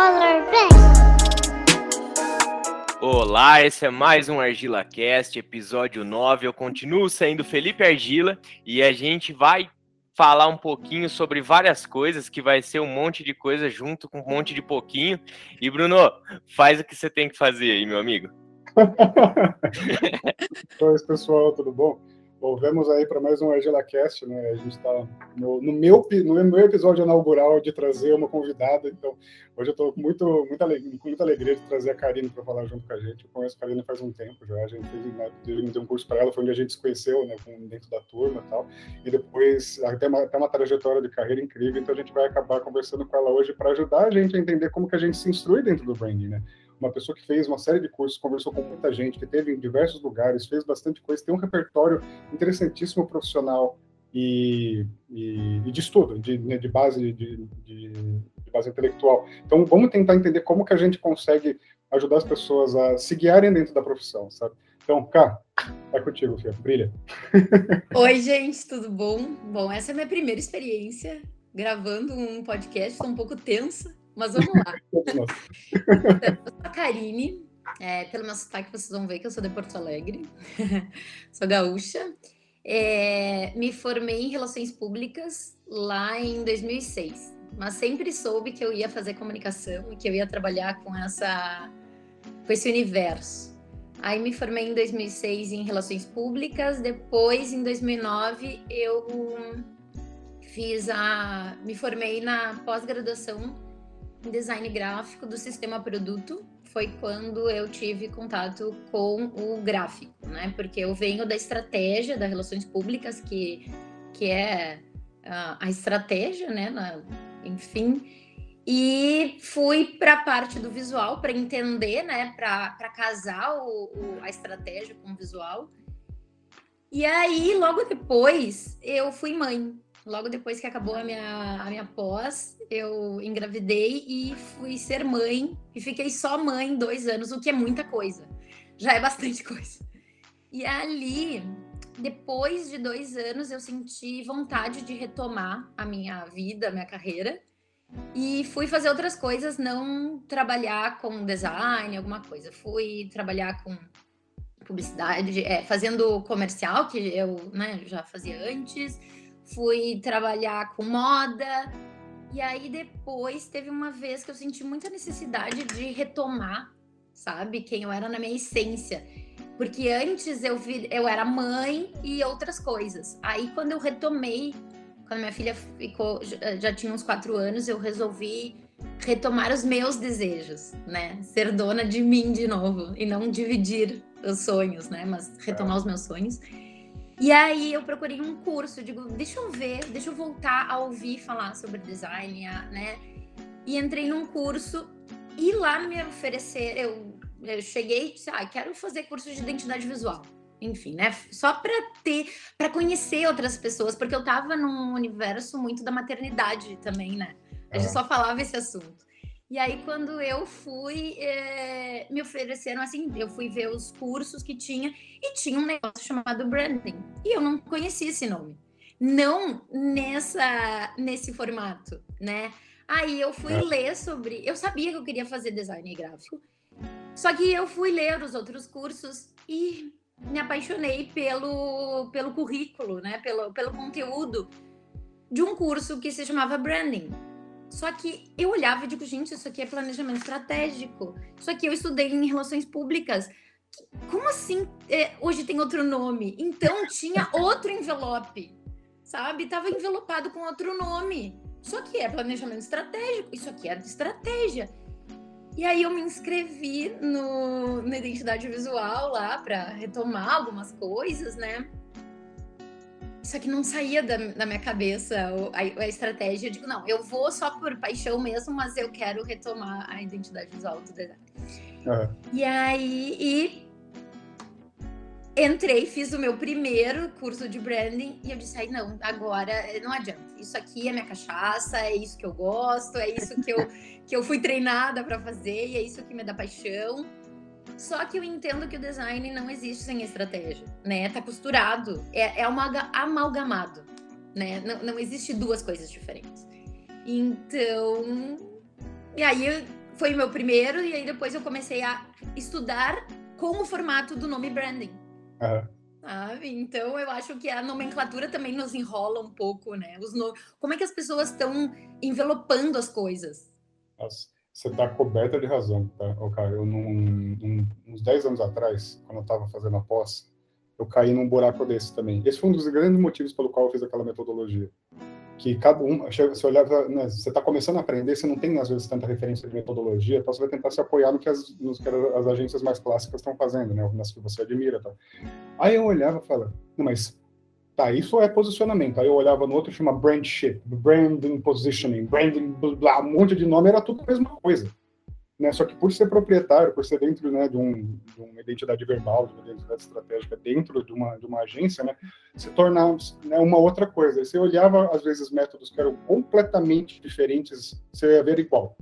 Color. Olá, esse é mais um Argila Cast, episódio 9. Eu continuo sendo Felipe Argila e a gente vai falar um pouquinho sobre várias coisas, que vai ser um monte de coisa junto com um monte de pouquinho. E Bruno, faz o que você tem que fazer aí, meu amigo. Oi, pessoal, tudo bom? Volvemos aí para mais um ArgilaCast, né? A gente está no, no, meu, no meu episódio inaugural de trazer uma convidada, então hoje eu estou muito, muita, com muita alegria de trazer a Karine para falar junto com a gente. Eu conheço a Karine faz um tempo já, a gente fez né, um curso para ela, foi onde a gente se conheceu, né, dentro da turma e tal, e depois tem uma, tem uma trajetória de carreira incrível, então a gente vai acabar conversando com ela hoje para ajudar a gente a entender como que a gente se instrui dentro do branding, né? Uma pessoa que fez uma série de cursos, conversou com muita gente, que teve em diversos lugares, fez bastante coisa, tem um repertório interessantíssimo profissional e, e, e de estudo, de, né, de base de, de, de, base intelectual. Então, vamos tentar entender como que a gente consegue ajudar as pessoas a se guiarem dentro da profissão, sabe? Então, Cá, é contigo, Fia, brilha. Oi, gente, tudo bom? Bom, essa é a minha primeira experiência gravando um podcast, estou um pouco tensa, mas vamos lá. eu sou a Karine. É, pelo meu sotaque, vocês vão ver que eu sou de Porto Alegre. sou gaúcha. É, me formei em Relações Públicas lá em 2006. Mas sempre soube que eu ia fazer comunicação e que eu ia trabalhar com, essa, com esse universo. Aí me formei em 2006 em Relações Públicas. Depois, em 2009, eu fiz a... Me formei na pós-graduação design gráfico do sistema produto foi quando eu tive contato com o gráfico, né? Porque eu venho da estratégia das relações públicas, que, que é a, a estratégia, né? Na, enfim, e fui para a parte do visual para entender, né? Para casar o, o, a estratégia com o visual. E aí, logo depois, eu fui mãe. Logo depois que acabou a minha, a minha pós, eu engravidei e fui ser mãe. E fiquei só mãe dois anos, o que é muita coisa. Já é bastante coisa. E ali, depois de dois anos, eu senti vontade de retomar a minha vida, a minha carreira. E fui fazer outras coisas, não trabalhar com design, alguma coisa. Fui trabalhar com publicidade, é, fazendo comercial, que eu né, já fazia antes fui trabalhar com moda. E aí depois teve uma vez que eu senti muita necessidade de retomar, sabe, quem eu era na minha essência. Porque antes eu, vi, eu era mãe e outras coisas. Aí quando eu retomei, quando minha filha ficou, já tinha uns quatro anos, eu resolvi retomar os meus desejos, né? Ser dona de mim de novo e não dividir os sonhos, né? Mas retomar os meus sonhos. E aí eu procurei um curso, digo, deixa eu ver, deixa eu voltar a ouvir falar sobre design, né? E entrei num curso e lá me oferecer, eu, eu cheguei e disse, ah, quero fazer curso de identidade visual. Enfim, né? Só para ter, para conhecer outras pessoas, porque eu tava num universo muito da maternidade também, né? A gente só falava esse assunto. E aí, quando eu fui, é, me ofereceram assim, eu fui ver os cursos que tinha e tinha um negócio chamado branding. E eu não conhecia esse nome. Não nessa, nesse formato, né? Aí eu fui é. ler sobre. Eu sabia que eu queria fazer design gráfico. Só que eu fui ler os outros cursos e me apaixonei pelo, pelo currículo, né? Pelo, pelo conteúdo de um curso que se chamava Branding só que eu olhava e digo, gente, isso aqui é planejamento estratégico. Isso aqui eu estudei em relações públicas. Como assim é, hoje tem outro nome? Então tinha outro envelope, sabe? Tava envelopado com outro nome. Só que é planejamento estratégico. Isso aqui é de estratégia. E aí eu me inscrevi no, na identidade visual lá para retomar algumas coisas, né? Só que não saía da, da minha cabeça a, a, estratégia. Eu digo, não, eu vou só por paixão mesmo, mas eu quero retomar a identidade visual do design. Uhum. E aí, e entrei, fiz o meu primeiro curso de branding e eu disse, aí não, agora não adianta. Isso aqui é minha cachaça, é isso que eu gosto, é isso que eu, que eu fui treinada para fazer e é isso que me dá paixão. Só que eu entendo que o design não existe sem estratégia, né? Tá costurado, é, é amalgamado, né? Não, não existe duas coisas diferentes. Então, e aí foi o meu primeiro, e aí depois eu comecei a estudar com o formato do nome branding. Aham. Sabe? Então eu acho que a nomenclatura também nos enrola um pouco, né? Os no... Como é que as pessoas estão envelopando as coisas? Nossa, você está coberta de razão, tá? Cara, eu, num, num- uns 10 anos atrás, quando eu estava fazendo a pós, eu caí num buraco desse também. Esse foi um dos grandes motivos pelo qual eu fiz aquela metodologia. Que cada um, você olhava, né, você está começando a aprender, você não tem às vezes tanta referência de metodologia, então você vai tentar se apoiar no que as, nos que as agências mais clássicas estão fazendo, né? Nas que você admira, tá? Aí eu olhava e falava, mas tá, isso é posicionamento. Aí eu olhava no outro, chama brand shit, branding positioning, branding, blá, um monte de nome, era tudo a mesma coisa. Né? Só que por ser proprietário, por ser dentro né, de, um, de uma identidade verbal, de uma identidade estratégica dentro de uma, de uma agência, né, se tornar né, uma outra coisa. Você olhava, às vezes, métodos que eram completamente diferentes, você ia ver igual.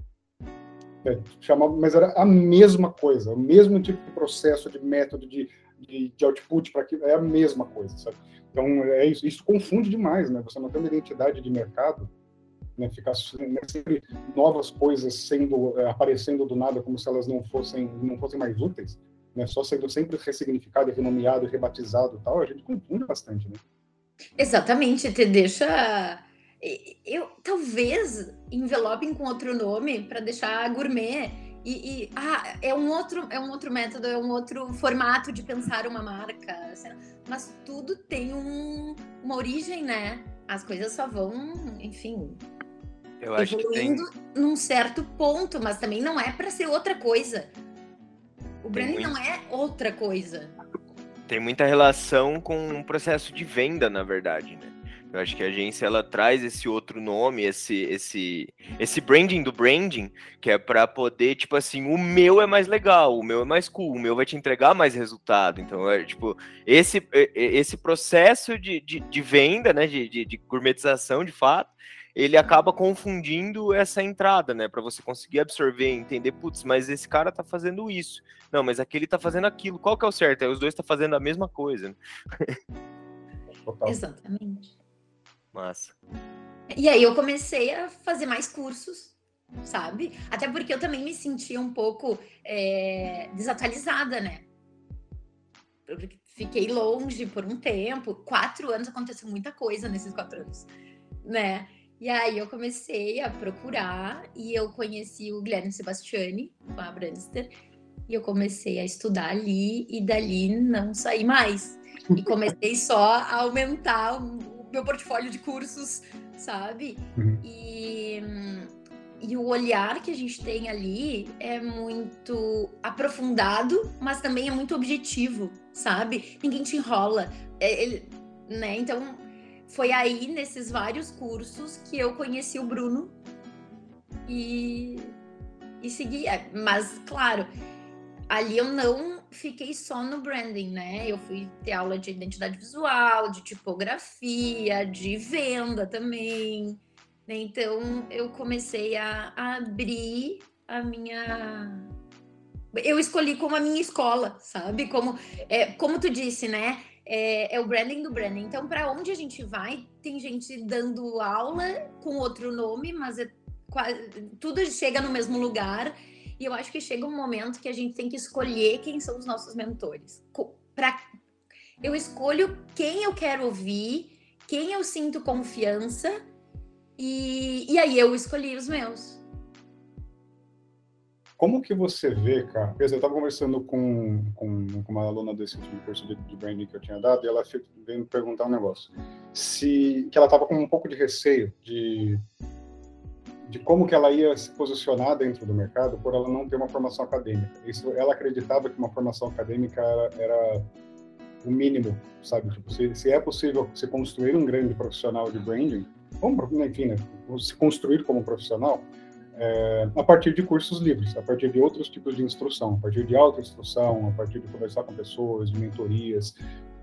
É, chamava, mas era a mesma coisa, o mesmo tipo de processo, de método, de, de, de output para aquilo, é a mesma coisa, sabe? Então, é isso, isso confunde demais, né? Você não tem uma identidade de mercado, né? Ficar né, sempre novas coisas sendo é, aparecendo do nada como se elas não fossem não fossem mais úteis, né? Só sendo sempre ressignificado, renomeado, rebatizado, tal. A gente confunde bastante, né? Exatamente, te deixa. Eu talvez envelopem com outro nome para deixar gourmet. E, e, ah, é um outro é um outro método, é um outro formato de pensar uma marca. Mas tudo tem um, uma origem, né? As coisas só vão, enfim, Eu acho que tem, evoluindo num certo ponto, mas também não é para ser outra coisa. O branding muito- não é outra coisa. tem muita relação com o processo de venda, na verdade, né? Eu acho que a agência ela traz esse outro nome, esse esse esse branding do branding, que é para poder, tipo assim, o meu é mais legal, o meu é mais cool, o meu vai te entregar mais resultado. Então, é tipo, esse esse processo de, de, de venda, né, de, de, de gourmetização, de fato, ele acaba confundindo essa entrada, né, para você conseguir absorver, entender, putz, mas esse cara tá fazendo isso. Não, mas aquele tá fazendo aquilo. Qual que é o certo? Aí os dois tá fazendo a mesma coisa. né? Total. Exatamente. Massa. E aí eu comecei a fazer mais cursos, sabe? Até porque eu também me sentia um pouco é, desatualizada, né? Eu fiquei longe por um tempo. Quatro anos aconteceu muita coisa nesses quatro anos, né? E aí eu comecei a procurar e eu conheci o Guilherme Sebastiani com a Brandster e eu comecei a estudar ali e dali não saí mais. E comecei só a aumentar o meu portfólio de cursos, sabe? Uhum. E, e o olhar que a gente tem ali é muito aprofundado, mas também é muito objetivo, sabe? Ninguém te enrola. É, né? Então, foi aí, nesses vários cursos, que eu conheci o Bruno e, e segui. É, Mas, claro, ali eu não fiquei só no branding, né? Eu fui ter aula de identidade visual, de tipografia, de venda também. né? Então eu comecei a, abrir a minha. Eu escolhi como a minha escola, sabe? Como, é, como tu disse, né? É, é o branding do branding. Então, para onde a gente vai, tem gente dando aula com outro nome, mas é quase, tudo chega no mesmo lugar. E eu acho que chega um momento que a gente tem que escolher quem são os nossos mentores. Pra, eu escolho quem eu quero ouvir, quem eu sinto confiança, e, e aí eu escolhi os meus. Como que você vê, cara? Eu estava conversando com, com, com uma aluna desse último curso de, de branding que eu tinha dado, e ela veio me perguntar um negócio. Se, que ela estava com um pouco de receio de, de como que ela ia se posicionar dentro do mercado por ela não ter uma formação acadêmica. Isso, ela acreditava que uma formação acadêmica era, era o mínimo, sabe? Tipo, se, se é possível se construir um grande profissional de branding, como, enfim, né, se construir como profissional, é, a partir de cursos livres, a partir de outros tipos de instrução, a partir de autoinstrução, a partir de conversar com pessoas, de mentorias.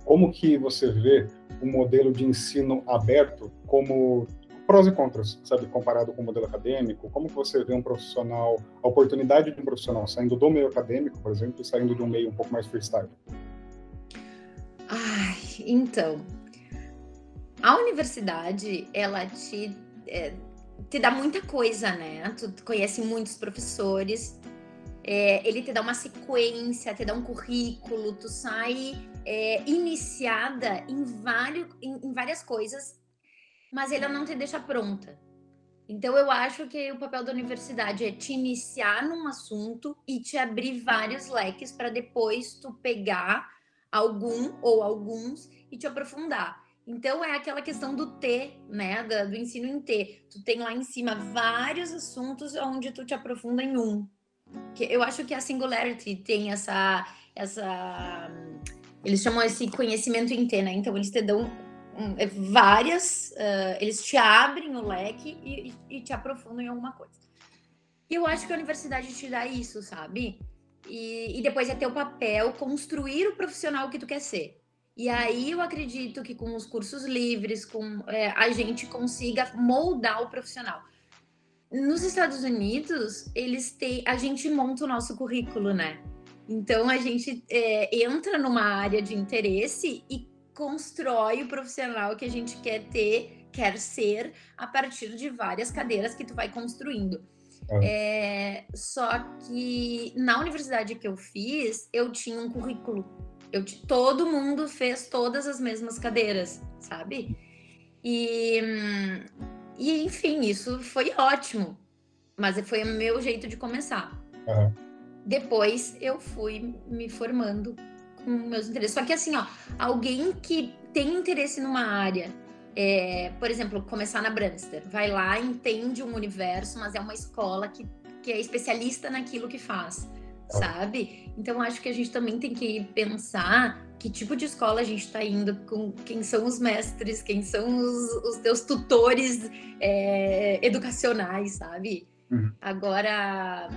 Como que você vê o modelo de ensino aberto como prós e contras, sabe, comparado com o modelo acadêmico? Como que você vê um profissional, a oportunidade de um profissional saindo do meio acadêmico, por exemplo, e saindo de um meio um pouco mais freestyle? Ai, então. A universidade, ela te. é, te dá muita coisa, né? Tu conhece muitos professores, é, ele te dá uma sequência, te dá um currículo, tu sai é, iniciada em, vários, em, em várias coisas, mas ele não te deixa pronta. Então, eu acho que o papel da universidade é te iniciar num assunto e te abrir vários leques para depois tu pegar algum ou alguns e te aprofundar. Então, é aquela questão do T, né? Do, ensino em T. Tu tem lá em cima vários assuntos onde tu te aprofunda em um. Eu acho que a Singularity tem essa. essa eles chamam esse conhecimento em T, né? Então, eles te dão é, várias, uh, eles te abrem o leque e, e, te aprofundam em alguma coisa. E eu acho que a universidade te dá isso, sabe? E, e depois é teu papel construir o profissional que tu quer ser. E aí eu acredito que com os cursos livres, com é, a gente consiga moldar o profissional. Nos Estados Unidos, eles têm, a gente monta o nosso currículo, né? Então a gente é, entra numa área de interesse e constrói o profissional que a gente quer ter, quer ser, a partir de várias cadeiras que tu vai construindo. É. É, só que na universidade que eu fiz, eu tinha um currículo. Eu, todo mundo fez todas as mesmas cadeiras, sabe? E, e enfim, isso foi ótimo. Mas foi o meu jeito de começar. Depois eu fui me formando meus interesses. Só que assim, ó, alguém que tem interesse numa área, é, por exemplo, começar na Branster, vai lá, entende um universo, mas é uma escola que, que é especialista naquilo que faz, sabe? Então acho que a gente também tem que pensar que tipo de escola a gente está indo, com quem são os mestres, quem são os, os teus tutores é, educacionais, sabe? Uhum. Agora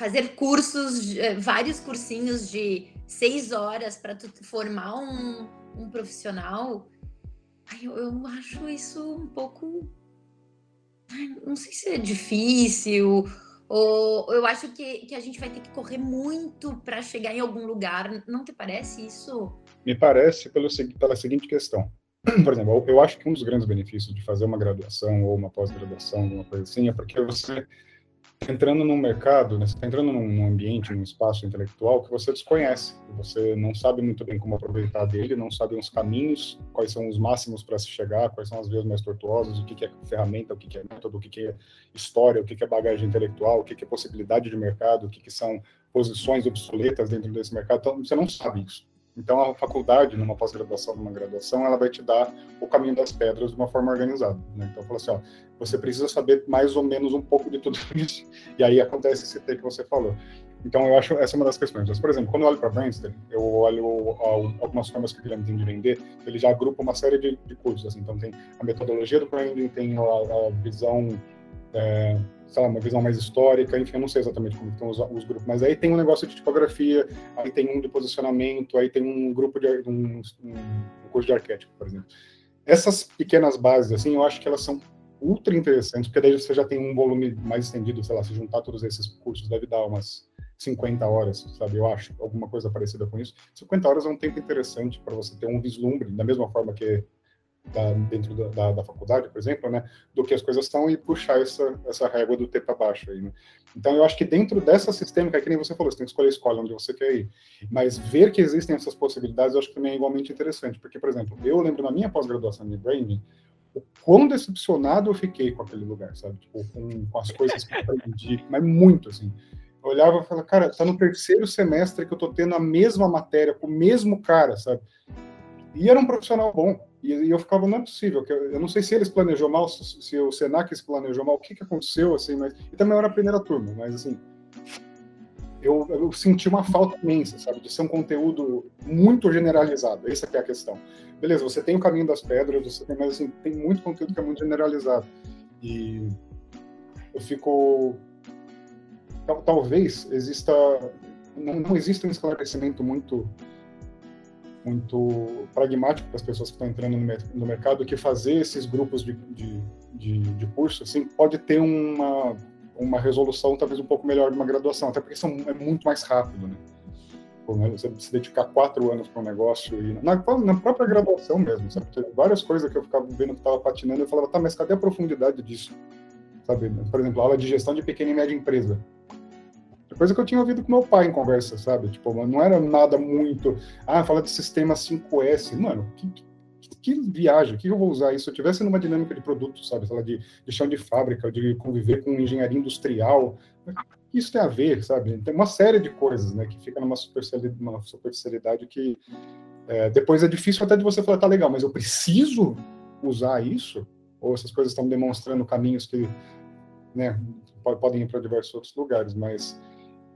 fazer cursos, eh, vários cursinhos de seis horas para formar um, um profissional, eu, eu acho isso um pouco. Não sei se é difícil, ou eu acho que, que a gente vai ter que correr muito para chegar em algum lugar. Não te parece isso? Me parece pelo, pela seguinte questão. Por exemplo, eu acho que um dos grandes benefícios de fazer uma graduação ou uma pós-graduação, alguma coisa assim, é porque você entrando num mercado, né, você está entrando num, ambiente, num espaço intelectual que você desconhece, você não sabe muito bem como aproveitar dele, não sabe os caminhos, quais são os máximos para se chegar, quais são as vias mais tortuosas, o que, que é ferramenta, o que, que é método, o que, que é história, o que, que é bagagem intelectual, o que, que é possibilidade de mercado, o que, que são posições obsoletas dentro desse mercado. Então, você não sabe isso. Então, a faculdade, numa pós-graduação, numa graduação, ela vai te dar o caminho das pedras de uma forma organizada. Né? Então, fala assim, ó, você precisa saber mais ou menos um pouco de tudo isso. E aí acontece esse T que você falou. Então, eu acho essa é uma das questões. Mas, por exemplo, quando eu olho para Brandster, eu olho algumas formas que o Guilherme tem de vender, ele já agrupa uma série de, de cursos. Assim. Então, tem a metodologia do branding, tem a, a visão é, sei lá, uma visão mais histórica, enfim, eu não sei exatamente como estão os, os, grupos, mas aí tem um negócio de tipografia, aí tem um de posicionamento, aí tem um grupo de um, um, curso de arquétipo, por exemplo. Essas pequenas bases, assim, eu acho que elas são ultra interessantes, porque daí você já tem um volume mais estendido, sei lá, se juntar todos esses cursos deve dar umas 50 horas, sabe? Eu acho, alguma coisa parecida com isso. 50 horas é um tempo interessante para você ter um vislumbre, da mesma forma que da, dentro da, da, da, faculdade, por exemplo, né, do que as coisas estão e puxar essa, essa régua do T para baixo aí, né? Então, eu acho que dentro dessa sistêmica, que nem você falou, você tem que escolher a escola onde você quer ir, mas ver que existem essas possibilidades, eu acho que também é igualmente interessante, porque, por exemplo, eu lembro na minha pós-graduação em branding, o quão decepcionado eu fiquei com aquele lugar, sabe? Tipo, com, com as coisas que eu aprendi, mas muito, assim. Eu olhava e falava, cara, tá no terceiro semestre que eu tô tendo a mesma matéria com o mesmo cara, sabe? E era um profissional bom. E, e eu ficava, não é possível. Que eu, eu, não sei se eles planejou mal, se, se o Senac se planejou mal, o que, que aconteceu, assim, mas. E também era a primeira turma, mas assim. Eu, eu, senti uma falta imensa, sabe, de ser um conteúdo muito generalizado. Essa é a questão. Beleza, você tem o caminho das pedras, você tem, mas assim, tem muito conteúdo que é muito generalizado. E eu fico. Talvez exista. Não, não um esclarecimento muito muito pragmático para as pessoas que estão entrando no, no, mercado que fazer esses grupos de, de, de, de curso assim, pode ter uma, uma resolução talvez um pouco melhor de uma graduação, até porque são, é muito mais rápido. Né? né? Você se dedicar quatro anos para um negócio e na, na, própria graduação mesmo, sabe? Tem várias coisas que eu ficava vendo que estava patinando eu falava, tá, mas cadê a profundidade disso? Sabe? Por exemplo, aula de gestão de pequena e média empresa. Coisa que eu tinha ouvido com meu pai em conversa, sabe? Tipo, não era nada muito. Ah, fala de sistema 5S. Mano, que, que, que viagem, que eu vou usar isso? Se eu tivesse numa dinâmica de produto, sabe? Fala de, de chão de fábrica, de conviver com engenharia industrial isso tem a ver, sabe? Tem uma série de coisas, né, que fica numa superficialidade, superficialidade que é, depois é difícil até de você falar, tá legal, mas eu preciso usar isso? Ou essas coisas estão demonstrando caminhos que, né, podem ir para diversos outros lugares, mas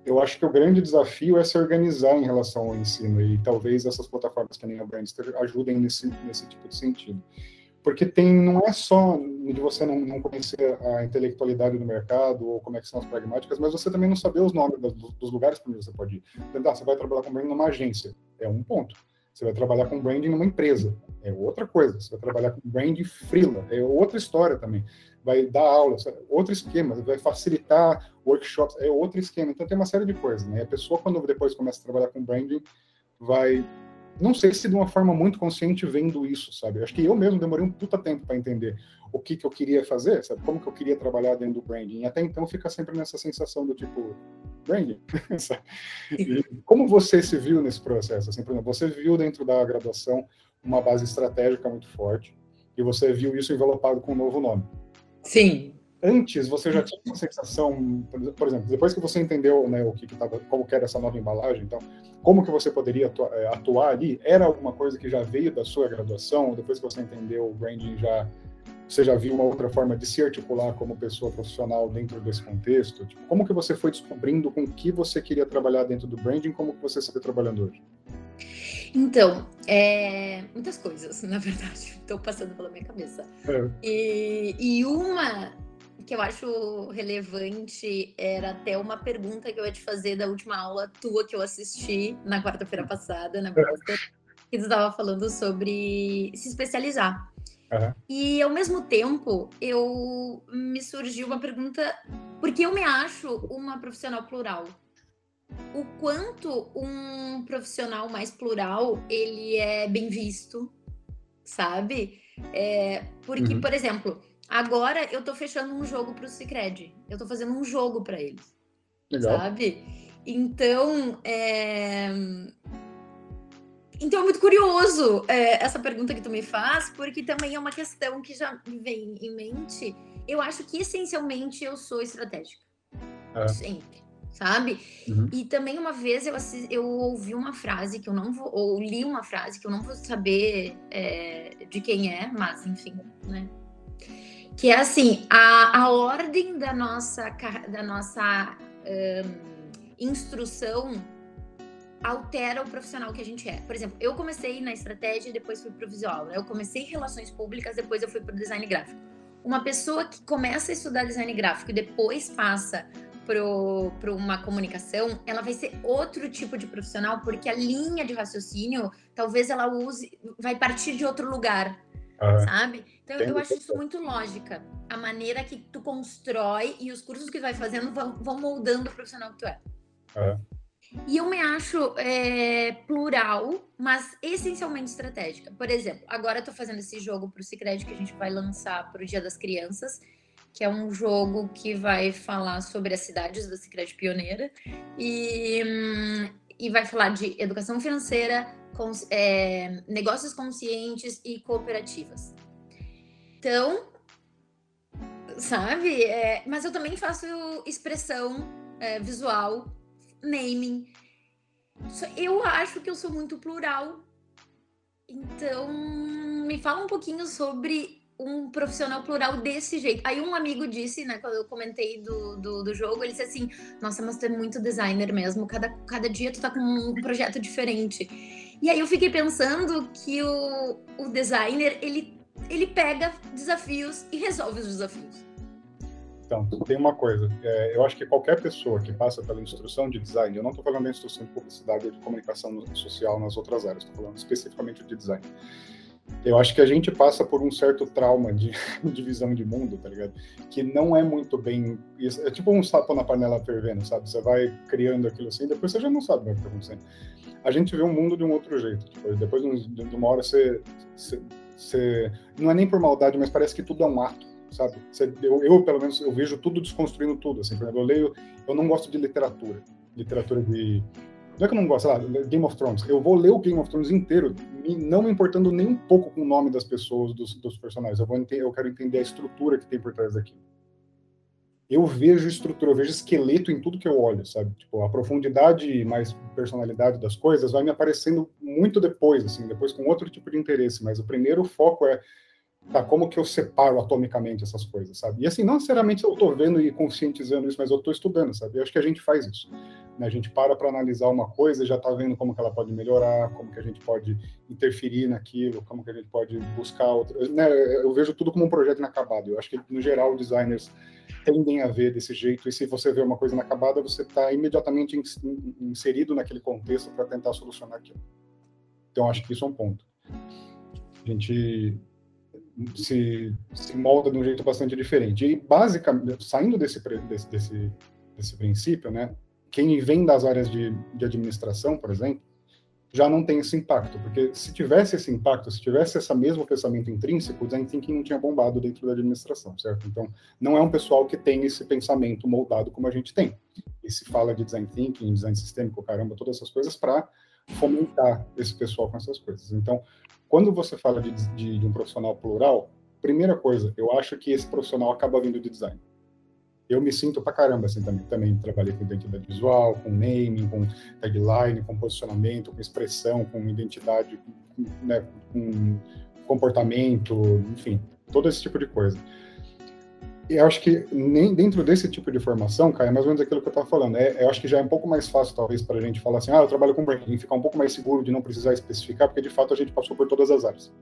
eu acho que o grande desafio é se organizar em relação ao ensino e talvez essas plataformas que a Brandster ajudem nesse, nesse tipo de sentido porque tem não é só de você não, não, conhecer a intelectualidade do mercado ou como é que são as pragmáticas, mas você também não saber os nomes dos, dos lugares para onde você pode ir. Então, ah, você vai trabalhar com branding numa agência, é um ponto. Você vai trabalhar com branding numa empresa, é outra coisa. Você vai trabalhar com branding freela, é outra história também. Vai dar aulas, outro esquema, vai facilitar workshops, é outro esquema. Então tem uma série de coisas, né? A pessoa quando depois começa a trabalhar com branding vai não sei se de uma forma muito consciente vendo isso, sabe? Acho que eu mesmo demorei um puta tempo para entender o que, que eu queria fazer, sabe? Como que eu queria trabalhar dentro do branding. E até então fica sempre nessa sensação do tipo, branding. como você se viu nesse processo? Assim, por exemplo, você viu dentro da graduação uma base estratégica muito forte e você viu isso envelopado com um novo nome. Sim. Antes, você já tinha uma sensação, por exemplo, depois que você entendeu né, o que, que tava, como que era essa nova embalagem, então, como que você poderia atuar, é, atuar, ali? Era alguma coisa que já veio da sua graduação? Depois que você entendeu o branding, já você já viu uma outra forma de se articular como pessoa profissional dentro desse contexto? Tipo, como que você foi descobrindo com que você queria trabalhar dentro do branding? Como que você está trabalhando hoje? Então, é, muitas coisas, na verdade, estão passando pela minha cabeça. É. E, e uma que eu acho relevante era até uma pergunta que eu ia te fazer da última aula tua que eu assisti na quarta-feira passada, na Boston, que tu estava falando sobre se especializar. Uhum. E ao mesmo tempo, eu me surgiu uma pergunta, porque eu me acho uma profissional plural. O quanto um profissional mais plural ele é bem visto, sabe? É, porque, uhum. por exemplo, Agora eu tô fechando um jogo pro Cicred. Eu tô fazendo um jogo para eles. Legal. Sabe? Então, é... Então é muito curioso é, essa pergunta que tu me faz, porque também é uma questão que já me vem em mente. Eu acho que essencialmente eu sou estratégica. É. Sempre. Sabe? Uhum. E também uma vez eu, assisti, eu ouvi uma frase que eu não vou, ou li uma frase que eu não vou saber é, de quem é, mas enfim, né? que é assim, a, a ordem da nossa, da nossa um, instrução altera o profissional que a gente é. Por exemplo, eu comecei na estratégia e depois fui para o visual. Né? Eu comecei em relações públicas, depois eu fui para o design gráfico. Uma pessoa que começa a estudar design gráfico e depois passa para uma comunicação, ela vai ser outro tipo de profissional, porque a linha de raciocínio, talvez ela use, vai partir de outro lugar, ah, sabe? Então, eu acho isso muito lógica. A maneira que tu constrói e os cursos que tu vai fazendo vão, vão moldando o profissional que tu é. é. E eu me acho é, plural, mas essencialmente estratégica. Por exemplo, agora eu tô fazendo esse jogo pro Cicred que a gente vai lançar pro Dia das Crianças, que é um jogo que vai falar sobre as cidades da Cicred Pioneira e, e vai falar de educação financeira, cons, é, negócios conscientes e cooperativas. Então, sabe? É, mas eu também faço expressão é, visual, naming. Eu acho que eu sou muito plural. Então, me fala um pouquinho sobre um profissional plural desse jeito. Aí um amigo disse, né, quando eu comentei do, do, do, jogo, ele disse assim, nossa, mas tu é muito designer mesmo, cada, cada dia tu tá com um projeto diferente. E aí eu fiquei pensando que o, o designer, ele ele pega desafios e resolve os desafios. Então, tem uma coisa. É, eu acho que qualquer pessoa que passa pela instrução de design, eu não estou falando da instrução de publicidade ou de comunicação social nas outras áreas, estou falando especificamente de design. Eu acho que a gente passa por um certo trauma de, de visão de mundo, tá ligado? Que não é muito bem. É tipo um sapo na panela fervendo, sabe? Você vai criando aquilo assim, depois você já não sabe o que tá acontecendo. A gente vê o mundo de um outro jeito. Tipo, depois de uma hora você, você, você, Não é nem por maldade, mas parece que tudo é um ato, sabe? Você, eu, eu, pelo menos, eu vejo tudo desconstruindo tudo. Assim, por exemplo, eu leio. Eu não gosto de literatura. Literatura de não é que eu não gosto, sei lá, Game of Thrones. Eu vou ler o Game of Thrones inteiro, não me importando nem um pouco com o nome das pessoas, dos, dos personagens. Eu, vou eu quero entender a estrutura que tem por trás daquilo. Eu vejo estrutura, eu vejo esqueleto em tudo que eu olho, sabe? Tipo, a profundidade mais personalidade das coisas vai me aparecendo muito depois, assim, depois com outro tipo de interesse. Mas o primeiro foco é tá, como que eu separo atomicamente essas coisas, sabe? E assim, não necessariamente eu tô vendo e conscientizando isso, mas eu tô estudando, sabe? Eu acho que a gente faz isso. A gente para para analisar uma coisa e já tá vendo como que ela pode melhorar, como que a gente pode interferir naquilo, como que a gente pode buscar outra... Né? Eu vejo tudo como um projeto inacabado. Eu acho que, no geral, designers tendem a ver desse jeito, e se você vê uma coisa inacabada, você está imediatamente inserido naquele contexto para tentar solucionar aquilo. Então, acho que isso é um ponto. A gente se, se molda de um jeito bastante diferente. E, basicamente, saindo desse, desse, desse, desse princípio, né, quem vem das áreas de, de administração, por exemplo, já não tem esse impacto, porque se tivesse esse impacto, se tivesse esse mesmo pensamento intrínseco, o design thinking não tinha bombado dentro da administração, certo? Então, não é um pessoal que tem esse pensamento moldado como a gente tem. E se fala de design thinking, design sistêmico, caramba, todas essas coisas para fomentar esse pessoal com essas coisas. Então, quando você fala de, de, de um profissional plural, primeira coisa, eu acho que esse profissional acaba vindo de design. Eu me sinto pra caramba assim também. Também trabalhei com identidade visual, com naming, com tagline, com posicionamento, com expressão, com identidade, né, com comportamento, enfim, todo esse tipo de coisa eu acho que nem dentro desse tipo de formação, cara, é mais ou menos aquilo que eu estava falando. É, eu acho que já é um pouco mais fácil, talvez, para a gente falar assim, ah, eu trabalho com branding, ficar um pouco mais seguro de não precisar especificar, porque de fato a gente passou por todas as áreas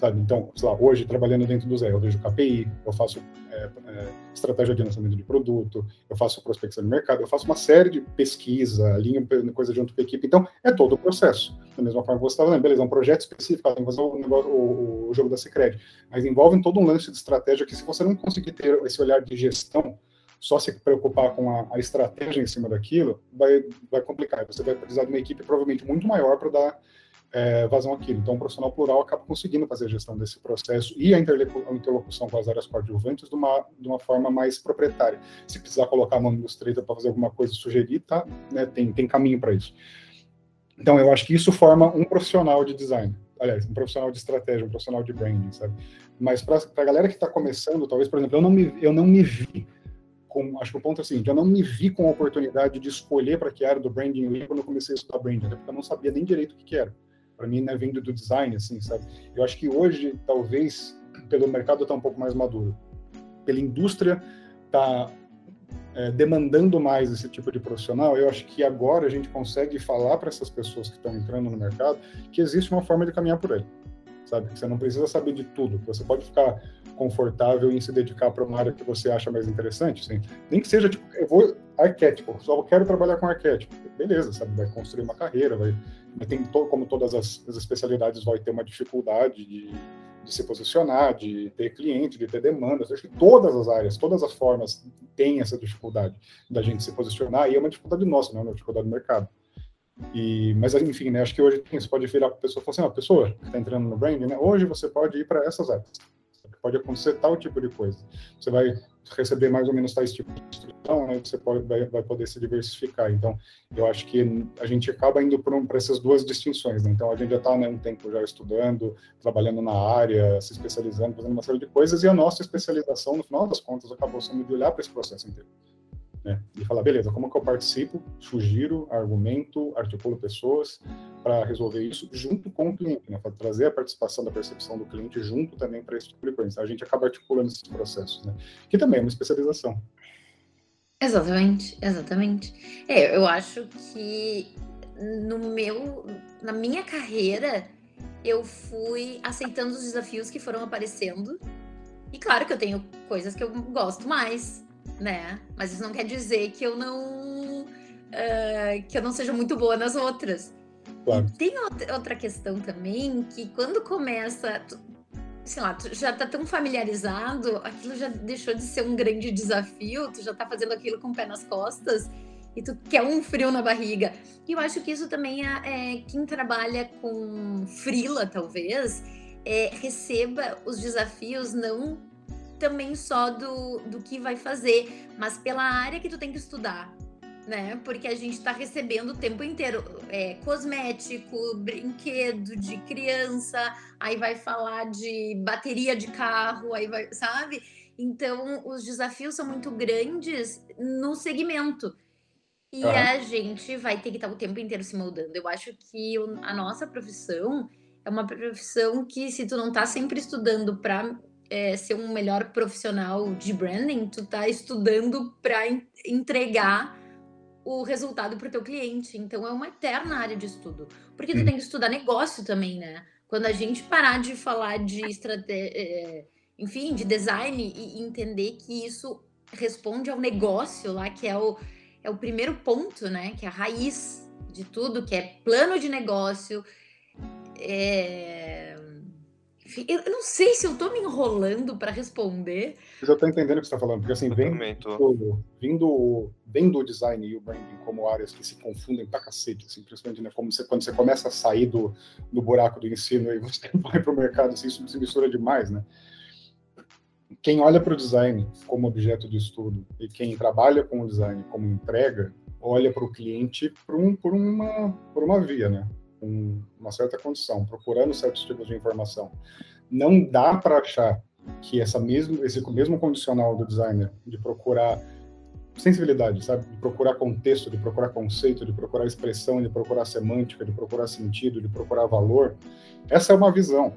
sabe? Então, sei lá, hoje trabalhando dentro do Zé, eu vejo KPI, eu faço é, é, estratégia de lançamento de produto, eu faço prospecção de mercado, eu faço uma série de pesquisa, linha coisa junto com a equipe. Então, é todo o processo. Da mesma forma que você estava falando, beleza, é um projeto específico, tem que fazer o, o, jogo da Secret, mas envolve todo um lance de estratégia que se você não conseguir ter esse olhar de gestão, só se preocupar com a, a, estratégia em cima daquilo, vai, vai complicar. Você vai precisar de uma equipe provavelmente muito maior para dar é, vazão aquilo. Então, o profissional plural acaba conseguindo fazer a gestão desse processo e a interlocução com as áreas coadjuvantes de uma, de uma forma mais proprietária. Se precisar colocar a mão no estreito para fazer alguma coisa sugerir, tá, né, tem, tem caminho para isso. Então, eu acho que isso forma um profissional de design. Aliás, um profissional de estratégia, um profissional de branding, sabe? Mas para a galera que está começando, talvez, por exemplo, eu não me, eu não me vi com, acho que o ponto é assim, eu não me vi com a oportunidade de escolher para que área do branding eu ia quando eu comecei a estudar branding, até porque eu não sabia nem direito o que, que era para mim, né, vindo do design, assim, sabe? Eu acho que hoje, talvez, pelo mercado tá um pouco mais maduro, pela indústria tá é, demandando mais esse tipo de profissional, eu acho que agora a gente consegue falar para essas pessoas que estão entrando no mercado que existe uma forma de caminhar por aí, sabe? Que você não precisa saber de tudo, que você pode ficar confortável em se dedicar para uma área que você acha mais interessante, assim. Nem que seja, tipo, eu vou arquétipo, só quero trabalhar com arquétipo. Beleza, sabe? Vai construir uma carreira, vai tem como todas as, as, especialidades vai ter uma dificuldade de, de, se posicionar, de ter cliente, de ter demandas. Acho que todas as áreas, todas as formas têm essa dificuldade da gente se posicionar e é uma dificuldade nossa, não é uma dificuldade do mercado. E, mas enfim, né, acho que hoje você pode virar para a pessoa e falar assim, ah, pessoa que está entrando no branding, né, hoje você pode ir para essas áreas pode acontecer tal tipo de coisa. Você vai receber mais ou menos tais tipo de instrução, né, você pode, vai, vai poder se diversificar. Então, eu acho que a gente acaba indo para essas duas distinções. Né? Então, a gente já está né, um tempo já estudando, trabalhando na área, se especializando, fazendo uma série de coisas, e a nossa especialização, no final das contas, acabou sendo de olhar para esse processo inteiro. Né? E falar, beleza, como que eu participo, sugiro, argumento, articulo pessoas para resolver isso junto com o cliente, né? para trazer a participação da percepção do cliente junto também para esse tipo de coisa. Então, a gente acaba articulando esses processos, né? que também é uma especialização. Exatamente, exatamente. É, eu acho que no meu, na minha carreira, eu fui aceitando os desafios que foram aparecendo. E claro que eu tenho coisas que eu gosto mais, né? Mas isso não quer dizer que eu não uh, que eu não seja muito boa nas outras. Claro. E tem outra questão também, que quando começa, sei lá, tu já tá tão familiarizado, aquilo já deixou de ser um grande desafio, tu já tá fazendo aquilo com o pé nas costas e tu quer um frio na barriga. E eu acho que isso também é, é quem trabalha com frila, talvez, é, receba os desafios não também só do, do que vai fazer, mas pela área que tu tem que estudar né? Porque a gente está recebendo o tempo inteiro é, cosmético, brinquedo de criança, aí vai falar de bateria de carro, aí vai, sabe? Então, os desafios são muito grandes no segmento. E uhum. a gente vai ter que estar o tempo inteiro se moldando. Eu acho que a nossa profissão é uma profissão que, se tu não está sempre estudando para é, ser um melhor profissional de branding, tu está estudando para entregar o resultado para o teu cliente. Então é uma eterna área de estudo, porque tu tem que estudar negócio também, né? Quando a gente parar de falar de estratégia, enfim, de design e entender que isso responde ao negócio lá, que é o, é o primeiro ponto, né? Que é a raiz de tudo, que é plano de negócio, é, eu não sei se eu tô me enrolando para responder. Eu já tô entendendo o que você tá falando, porque assim, vem vindo, vindo, vendo o design e o branding como áreas que se confundem pra cacete, assim, principalmente né, como você, quando você começa a sair do, do buraco do ensino e você vai pro mercado, assim, isso se mistura demais, né? Quem olha para o design como objeto de estudo e quem trabalha com o design como entrega, olha para o cliente por, um, por, uma, por uma via, né? Com uma certa condição, procurando certos tipos de informação, não dá para achar que essa mesmo, esse mesmo condicional do designer de procurar sensibilidade, sabe? De procurar contexto, de procurar conceito, de procurar expressão, de procurar semântica, de procurar sentido, de procurar valor. Essa é uma visão.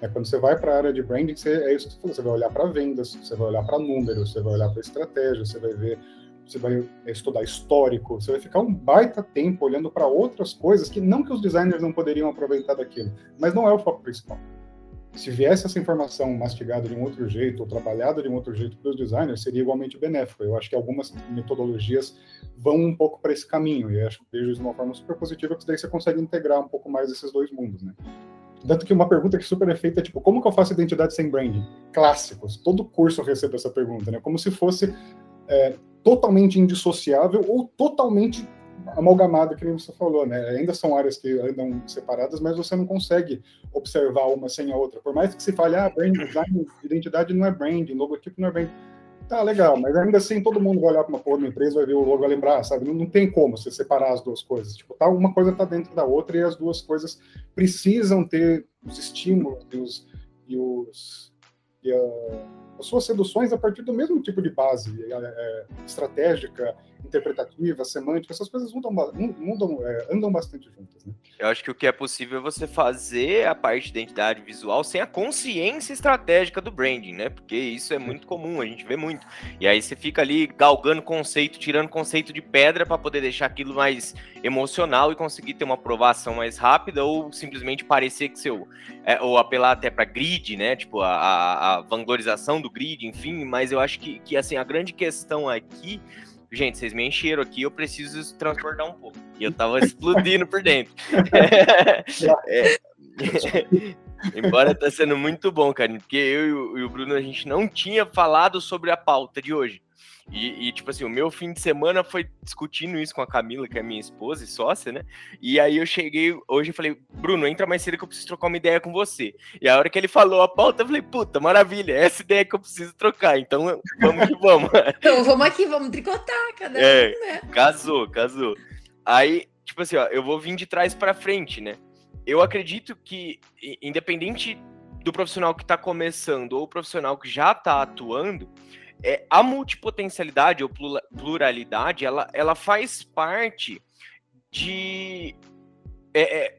É quando você vai para a área de branding, você, é isso que você falou, você vai olhar para vendas, você vai olhar para números, você vai olhar para estratégia, você vai ver você vai estudar histórico, você vai ficar um baita tempo olhando para outras coisas que não que os designers não poderiam aproveitar daquilo, mas não é o foco principal. Se viesse essa informação mastigada de um outro jeito ou trabalhada de um outro jeito para os designers, seria igualmente benéfico. Eu acho que algumas metodologias vão um pouco para esse caminho e acho que vejo isso de uma forma super positiva, que daí você consegue integrar um pouco mais esses dois mundos, né? Tanto que uma pergunta que super é feita é tipo, como que eu faço identidade sem branding? Clássicos. Todo curso recebe essa pergunta, né? Como se fosse é, totalmente indissociável ou totalmente amalgamada, que você falou, né? Ainda são áreas que andam separadas, mas você não consegue observar uma sem a outra. Por mais que se fale, ah, brand design, identidade não é branding, logotipo não é branding. Tá, legal, mas ainda assim todo mundo vai olhar para uma porra da empresa, vai ver o logo, vai lembrar, sabe? Não, não, tem como você separar as duas coisas. Tipo, tá, uma coisa tá dentro da outra e as duas coisas precisam ter os estímulos e os, e os e a, as suas seduções a partir do mesmo tipo de base é, é, estratégica, interpretativa, semântica, essas coisas mudam, mudam é, andam bastante juntas. Né? Eu acho que o que é possível é você fazer a parte de identidade visual sem a consciência estratégica do branding, né? Porque isso é muito comum, a gente vê muito. E aí você fica ali galgando conceito, tirando conceito de pedra para poder deixar aquilo mais emocional e conseguir ter uma aprovação mais rápida ou simplesmente parecer que seu. É, ou apelar até para grid, né? Tipo, a, a, a vanglorização do grid, enfim. Mas eu acho que, que assim, a grande questão aqui gente, vocês me encheram aqui, eu preciso transbordar um pouco. E eu tava explodindo por dentro. é, embora tá sendo muito bom, cara, porque eu e o Bruno, a gente não tinha falado sobre a pauta de hoje. E, e, tipo assim, o meu fim de semana foi discutindo isso com a Camila, que é minha esposa e sócia, né? E aí eu cheguei hoje e falei, Bruno, entra mais cedo que eu preciso trocar uma ideia com você. E a hora que ele falou a pauta, eu falei, puta, maravilha, é essa ideia que eu preciso trocar. Então vamos que vamos. então vamos aqui, vamos tricotar, cada é, um, né? Casou, casou. Aí, tipo assim, ó, eu vou vir de trás para frente, né? Eu acredito que, independente do profissional que está começando ou o profissional que já está atuando, é, a multipotencialidade ou pluralidade, ela, ela faz parte de é, é,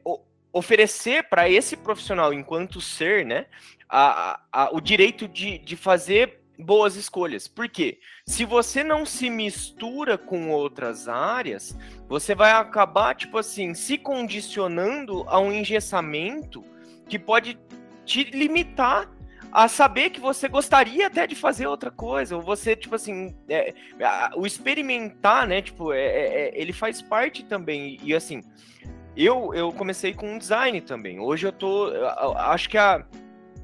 oferecer para esse profissional, enquanto ser, né, a, a, o direito de, de fazer boas escolhas. Por quê? Se você não se mistura com outras áreas, você vai acabar, tipo assim, se condicionando a um engessamento que pode te limitar a saber que você gostaria até de fazer outra coisa, ou você, tipo assim, é, o experimentar, né, tipo, é, é, é, ele faz parte também, e assim, eu, eu comecei com design também. Hoje eu tô. Eu acho que a,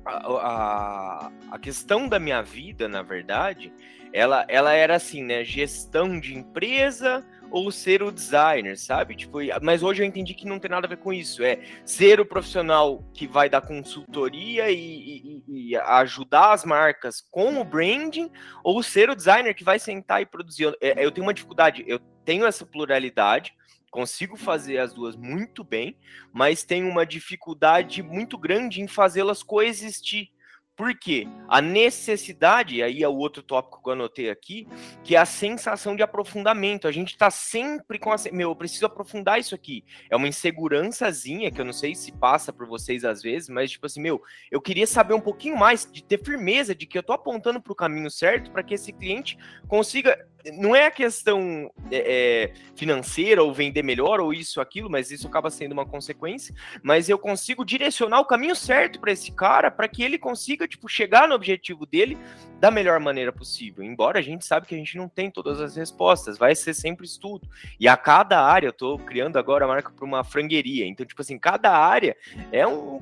a, a questão da minha vida, na verdade, ela, ela era assim, né? Gestão de empresa ou ser o designer, sabe? Tipo, mas hoje eu entendi que não tem nada a ver com isso. É ser o profissional que vai dar consultoria e, e, e ajudar as marcas com o branding, ou ser o designer que vai sentar e produzir. É, eu tenho uma dificuldade, eu tenho essa pluralidade, consigo fazer as duas muito bem, mas tenho uma dificuldade muito grande em fazê-las coexistir. Por quê? A necessidade, aí é o outro tópico que eu anotei aqui, que é a sensação de aprofundamento. A gente está sempre com a. Meu, eu preciso aprofundar isso aqui. É uma insegurançazinha que eu não sei se passa por vocês às vezes, mas tipo assim, meu, eu queria saber um pouquinho mais, de ter firmeza de que eu estou apontando para o caminho certo para que esse cliente consiga não é a questão é, é, financeira ou vender melhor ou isso aquilo, mas isso acaba sendo uma consequência. Mas eu consigo direcionar o caminho certo para esse cara para que ele consiga tipo chegar no objetivo dele da melhor maneira possível. Embora a gente sabe que a gente não tem todas as respostas, vai ser sempre estudo. E a cada área, eu estou criando agora a marca para uma frangueria. Então tipo assim, cada área é um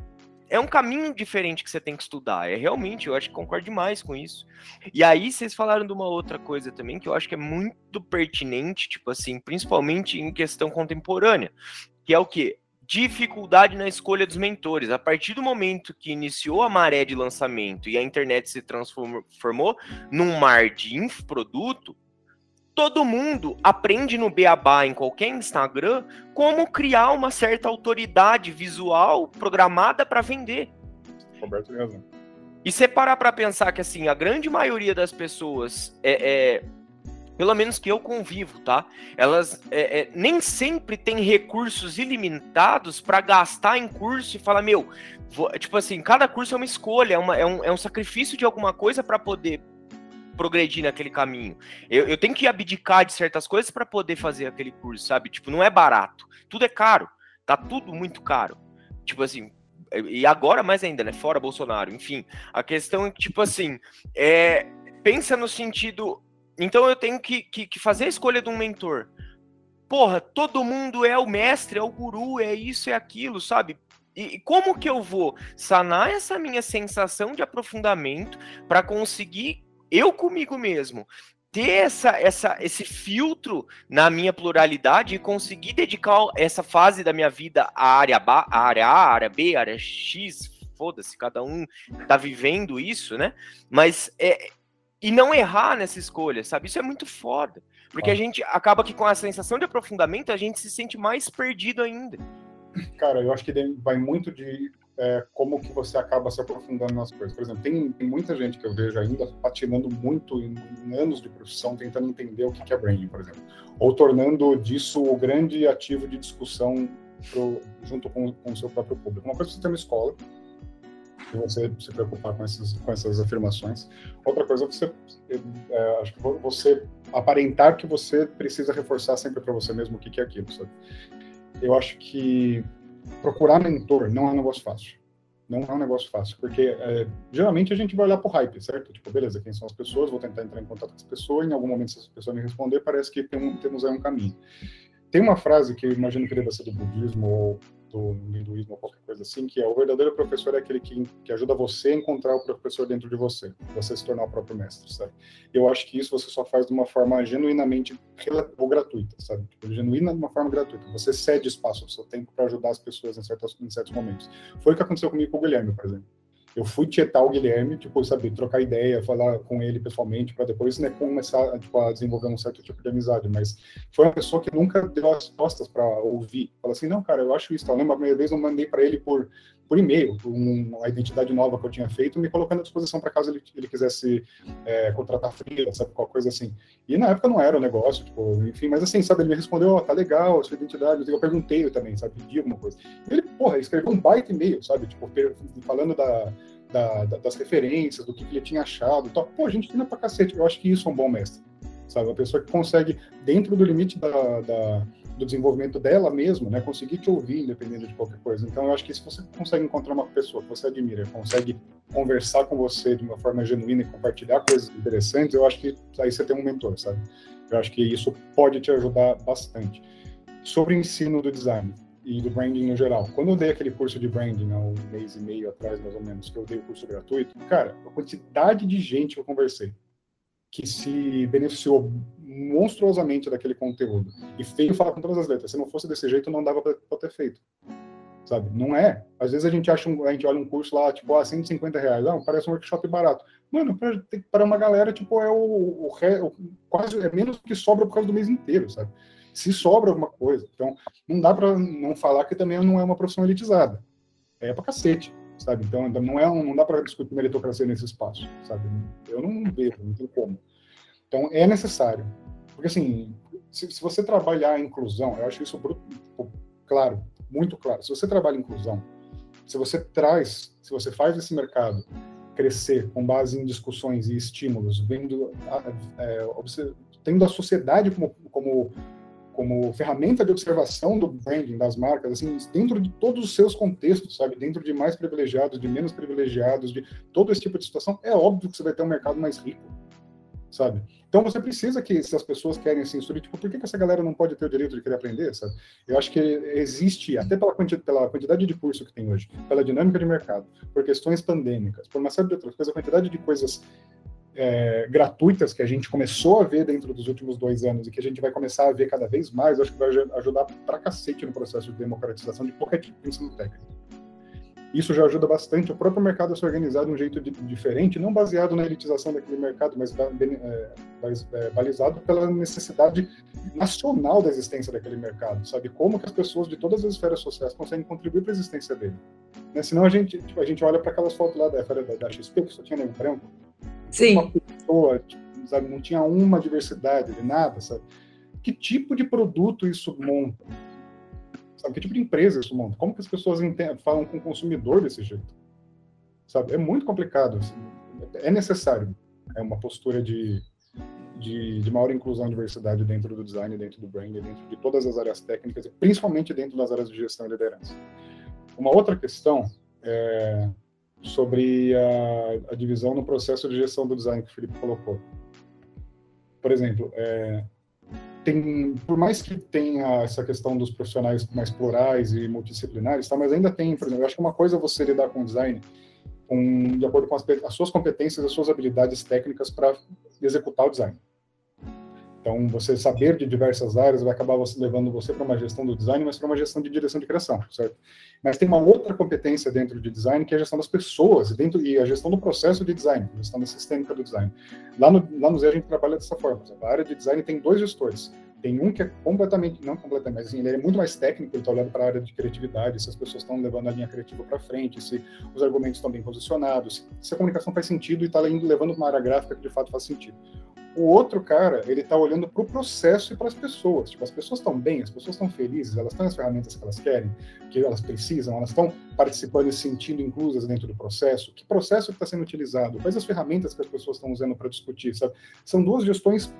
é um caminho diferente que você tem que estudar. É realmente, eu acho que concordo demais com isso. E aí vocês falaram de uma outra coisa também que eu acho que é muito pertinente, tipo assim, principalmente em questão contemporânea, que é o que dificuldade na escolha dos mentores. A partir do momento que iniciou a maré de lançamento e a internet se transformou num mar de infoproduto, todo mundo aprende no Beabá, em qualquer Instagram, como criar uma certa autoridade visual programada para vender. Roberto tem razão. E você parar para pensar que assim, a grande maioria das pessoas é, é pelo menos que eu convivo, tá? Elas é, é, nem sempre têm recursos ilimitados para gastar em curso e falar, meu, vou, tipo assim, cada curso é uma escolha, é, uma, é, um, é um sacrifício de alguma coisa para poder progredir naquele caminho. Eu, eu tenho que abdicar de certas coisas para poder fazer aquele curso, sabe? Tipo, não é barato. Tudo é caro. Tá tudo muito caro. Tipo assim, e agora mais ainda, né? Fora Bolsonaro. Enfim, a questão é que, tipo assim, é, pensa no sentido. Então eu tenho que, que, que fazer a escolha de um mentor. Porra, todo mundo é o mestre, é o guru, é isso, é aquilo, sabe? E como que eu vou sanar essa minha sensação de aprofundamento para conseguir eu comigo mesmo ter essa, essa, esse filtro na minha pluralidade e conseguir dedicar essa fase da minha vida à área, ba, à área A, à área B, à área X, foda-se, cada um tá vivendo isso, né? Mas é, e não errar nessa escolha, sabe? Isso é muito foda. Porque a gente acaba que com a sensação de aprofundamento a gente se sente mais perdido ainda. Cara, eu acho que vai muito de é, como que você acaba se aprofundando nas coisas. Por exemplo, tem, tem, muita gente que eu vejo ainda patinando muito em, em anos de profissão, tentando entender o que, que é branding, por exemplo. Ou tornando disso o grande ativo de discussão pro, junto com, com, o seu próprio público. Uma coisa é você ter uma escola, e você se preocupar com essas, com essas afirmações. Outra coisa é você, é, acho que você aparentar que você precisa reforçar sempre para você mesmo o que, que é aquilo, sabe? Eu acho que procurar mentor não é um negócio fácil. Não é um negócio fácil, porque é, geralmente a gente vai olhar pro hype, certo? Tipo, beleza, quem são as pessoas, vou tentar entrar em contato com as pessoas, em algum momento se essa pessoa me responder, parece que tem um, temos aí um caminho. Tem uma frase que eu imagino que deva ser do budismo ou do hinduísmo ou qualquer coisa assim, que é o verdadeiro professor é aquele que, que ajuda você a encontrar o professor dentro de você, você se tornar o próprio mestre, sabe? Eu acho que isso você só faz de uma forma genuinamente ou gratuita, sabe? Tipo, genuína de uma forma gratuita. Você cede espaço ao seu tempo para ajudar as pessoas em certos, em certos momentos. Foi o que aconteceu comigo com o Guilherme, por exemplo eu fui tietar o Guilherme, tipo, saber trocar ideia, falar com ele pessoalmente, para depois, né, começar tipo, a desenvolver um certo tipo de amizade. Mas foi uma pessoa que nunca deu as costas para ouvir. Fala assim, não, cara, eu acho isso. Eu lembro a primeira vez eu mandei para ele por, por e-mail, uma identidade nova que eu tinha feito, me colocando à disposição para caso ele, ele quisesse é, contratar fria, sabe, qualquer coisa assim. E na época não era o negócio, tipo, enfim, mas assim, sabe, ele me respondeu, ó, oh, tá legal, sua identidade. Eu perguntei também, sabe, pedi alguma coisa. Ele, porra, escreveu um baita e-mail, sabe, tipo, falando da da, da, das referências, do que, que ele tinha achado. Então, pô, a gente ensina pra cacete. Eu acho que isso é um bom mestre. Sabe? Uma pessoa que consegue, dentro do limite da, da, do desenvolvimento dela mesmo, né, conseguir te ouvir independente de qualquer coisa. Então, eu acho que se você consegue encontrar uma pessoa que você admira, consegue conversar com você de uma forma genuína e compartilhar coisas interessantes, eu acho que aí você tem um mentor, sabe? Eu acho que isso pode te ajudar bastante. Sobre o ensino do design, e do branding no geral. Quando eu dei aquele curso de branding há um mês e meio atrás, mais ou menos, que eu dei o curso gratuito, cara, a quantidade de gente que eu conversei que se beneficiou monstruosamente daquele conteúdo. E feio falar com todas as letras. Se não fosse desse jeito, não dava para ter feito. Sabe? Não é. Às vezes a gente acha um, a gente olha um curso lá, tipo, ah, 150 reais. Ah, parece um workshop barato. Mano, para uma galera, tipo, é o, o, o, quase é menos que sobra por causa do mês inteiro, sabe? Se sobra alguma coisa. Então, não dá para não falar que também não é uma profissão elitizada. É pra cacete sabe? Então, não, é um, não dá para discutir meritocracia nesse espaço, sabe? Eu não vejo, não tem como. Então, é necessário. Porque, assim, se, se você trabalhar a inclusão, eu acho isso claro, muito claro. Se você trabalha inclusão, se você traz, se você faz esse mercado crescer com base em discussões e estímulos, vendo, é, tendo a sociedade como, como como ferramenta de observação do branding das marcas, assim, dentro de todos os seus contextos, sabe? Dentro de mais privilegiados, de menos privilegiados, de todo esse tipo de situação, é óbvio que você vai ter um mercado mais rico, sabe? Então você precisa que, se as pessoas querem assim, instruir, tipo, por que, essa galera não pode ter o direito de querer aprender, sabe? Eu acho que existe, até pela quantidade, pela quantidade de curso que tem hoje, pela dinâmica de mercado, por questões pandêmicas, por uma série de outras coisas, a quantidade de coisas é, gratuitas que a gente começou a ver dentro dos últimos dois anos e que a gente vai começar a ver cada vez mais, acho que vai ajudar pra cacete no processo de democratização de qualquer tipo de ensino técnico. Isso já ajuda bastante o próprio mercado a se organizar de um jeito de, diferente, não baseado na elitização daquele mercado, mas é, é, balizado pela necessidade nacional da existência daquele mercado, sabe? Como que as pessoas de todas as esferas sociais conseguem contribuir para a existência dele. Né? Senão a gente, tipo, a gente olha para aquelas fotos lá da, da, da XP, que só tinha negro branco, Sim. uma pessoa, tipo, sabe? Não tinha uma diversidade de nada, sabe? Que tipo de produto isso monta? Sabe? Que tipo de empresa isso monta? Como que as pessoas falam com o consumidor desse jeito? Sabe? É muito complicado. Assim. É necessário é uma postura de, de, de, maior inclusão e diversidade dentro do design, dentro do branding, dentro de todas as áreas técnicas, principalmente dentro das áreas de gestão e liderança. Uma outra questão é, sobre a, a, divisão no processo de gestão do design que o Felipe colocou. Por exemplo, é, tem, por mais que tenha essa questão dos profissionais mais plurais e multidisciplinares, tá, mas ainda tem, por exemplo, eu acho que uma coisa é você lidar com o design com, de acordo com as, as suas competências, as suas habilidades técnicas para executar o design. Então, você saber de diversas áreas vai acabar você, levando você para uma gestão do design, mas para uma gestão de direção de criação, certo? Mas tem uma outra competência dentro de design, que é a gestão das pessoas e, dentro, e a gestão do processo de design, a gestão da sistêmica do design. Lá no, lá no Zé a gente trabalha dessa forma. A área de design tem dois gestores. Tem um que é completamente, não completamente, mas assim, ele é muito mais técnico, ele está olhando para a área de criatividade, se as pessoas estão levando a linha criativa para frente, se os argumentos estão bem posicionados, se a comunicação faz sentido e está levando para uma área gráfica que de fato faz sentido. O outro cara, ele está olhando para o processo e para as pessoas. Tipo, as pessoas estão bem, as pessoas estão felizes, elas têm as ferramentas que elas querem, que elas precisam, elas estão participando e se sentindo inclusas dentro do processo. Que processo está sendo utilizado? Quais as ferramentas que as pessoas estão usando para discutir? Sabe? São duas gestões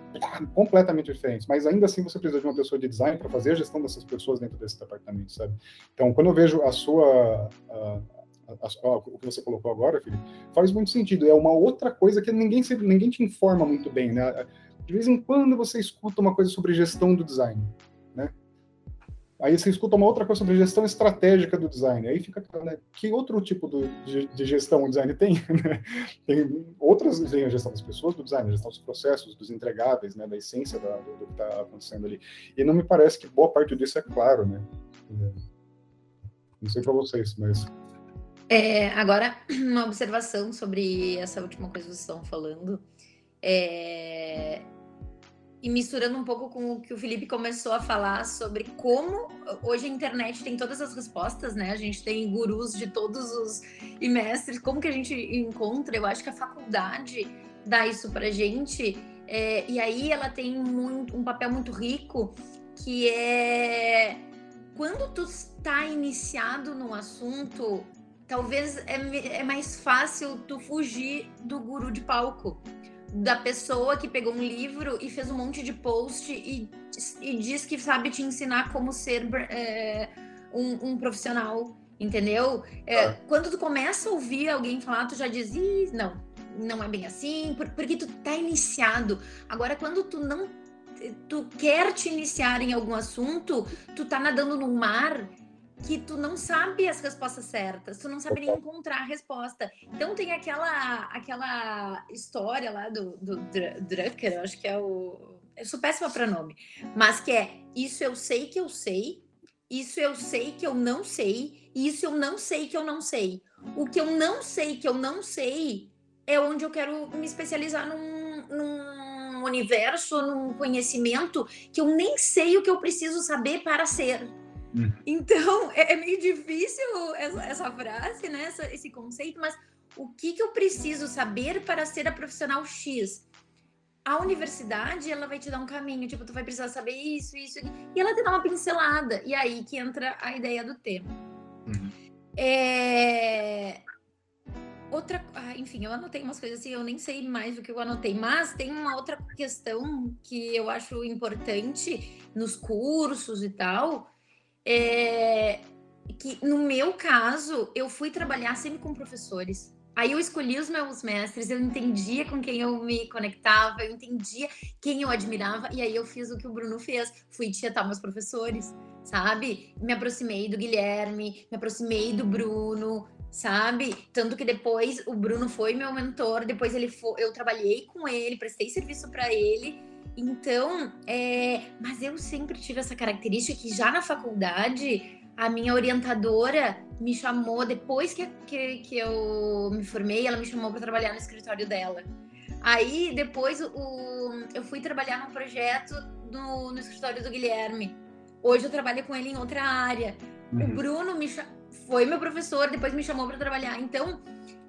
completamente diferentes, mas ainda assim você precisa de uma pessoa de design para fazer a gestão dessas pessoas dentro desse departamento, sabe? Então, quando eu vejo a sua a, o que você colocou agora, Felipe, faz muito sentido. É uma outra coisa que ninguém sempre, ninguém te informa muito bem, né? De vez em quando você escuta uma coisa sobre gestão do design, né? Aí você escuta uma outra coisa sobre gestão estratégica do design. Aí fica, né, que outro tipo do, de, de, gestão o design tem? Né? Tem outras, tem a gestão das pessoas do design, a gestão dos processos, dos entregáveis, né, da essência da, do, do, que está acontecendo ali. E não me parece que boa parte disso é claro, né? Não sei para vocês, mas é, agora, uma observação sobre essa última coisa que vocês estão falando. É, e misturando um pouco com o que o Felipe começou a falar sobre como hoje a internet tem todas as respostas, né? A gente tem gurus de todos os e mestres, como que a gente encontra? Eu acho que a faculdade dá isso pra gente, é, e aí ela tem muito, um papel muito rico que é quando tu está iniciado no assunto, talvez é, é mais fácil tu fugir do guru de palco. Da pessoa que pegou um livro e fez um monte de post e, e diz que sabe te ensinar como ser é, um, um, profissional, entendeu? É, ah. Quando tu começa a ouvir alguém falar, tu já diz, não, não é bem assim, porque tu tá iniciado. Agora, quando tu não tu quer te iniciar em algum assunto, tu tá nadando no mar que tu não sabe as respostas certas, tu não sabe nem encontrar a resposta. Então tem aquela aquela história lá do, do Drucker, acho que é o. Eu sou péssima para nome, mas que é isso eu sei que eu sei, isso eu sei que eu não sei, isso eu não sei que eu não sei. O que eu não sei que eu não sei é onde eu quero me especializar num, num universo, num conhecimento que eu nem sei o que eu preciso saber para ser. Uhum. Então, é, é, meio difícil essa, essa frase, né? Essa, esse conceito, mas o que, que eu preciso saber para ser a profissional X? A universidade, ela vai te dar um caminho, tipo, tu vai precisar saber isso, isso, e ela te dá uma pincelada. E aí que entra a ideia do tema. Uhum. É... Outra, ah, enfim, eu anotei umas coisas assim, eu nem sei mais do que eu anotei, mas tem uma outra questão que eu acho importante nos cursos e tal, é que no meu caso, eu fui trabalhar sempre com professores. Aí eu escolhi os meus mestres, eu entendia com quem eu me conectava, eu entendia quem eu admirava, e aí eu fiz o que o Bruno fez, fui tietar meus professores, sabe? Me aproximei do Guilherme, me aproximei do Bruno, sabe? Tanto que depois o Bruno foi meu mentor, depois ele foi, eu trabalhei com ele, prestei serviço para ele. Então, é, mas eu sempre tive essa característica que já na faculdade a minha orientadora me chamou depois que, que, que eu me formei, ela me chamou para trabalhar no escritório dela. Aí depois o, eu fui trabalhar num projeto no, no escritório do Guilherme. Hoje eu trabalho com ele em outra área. Uhum. O Bruno me foi meu professor, depois me chamou para trabalhar. Então,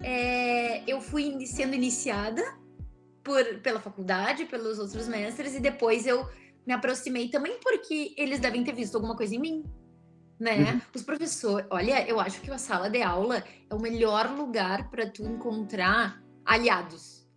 é, eu fui sendo iniciada por, pela faculdade, pelos outros mestres, e depois eu me aproximei também porque eles devem ter visto alguma coisa em mim. Né? Uhum. Os professores, olha, eu acho que a sala de aula é o melhor lugar para tu encontrar aliados,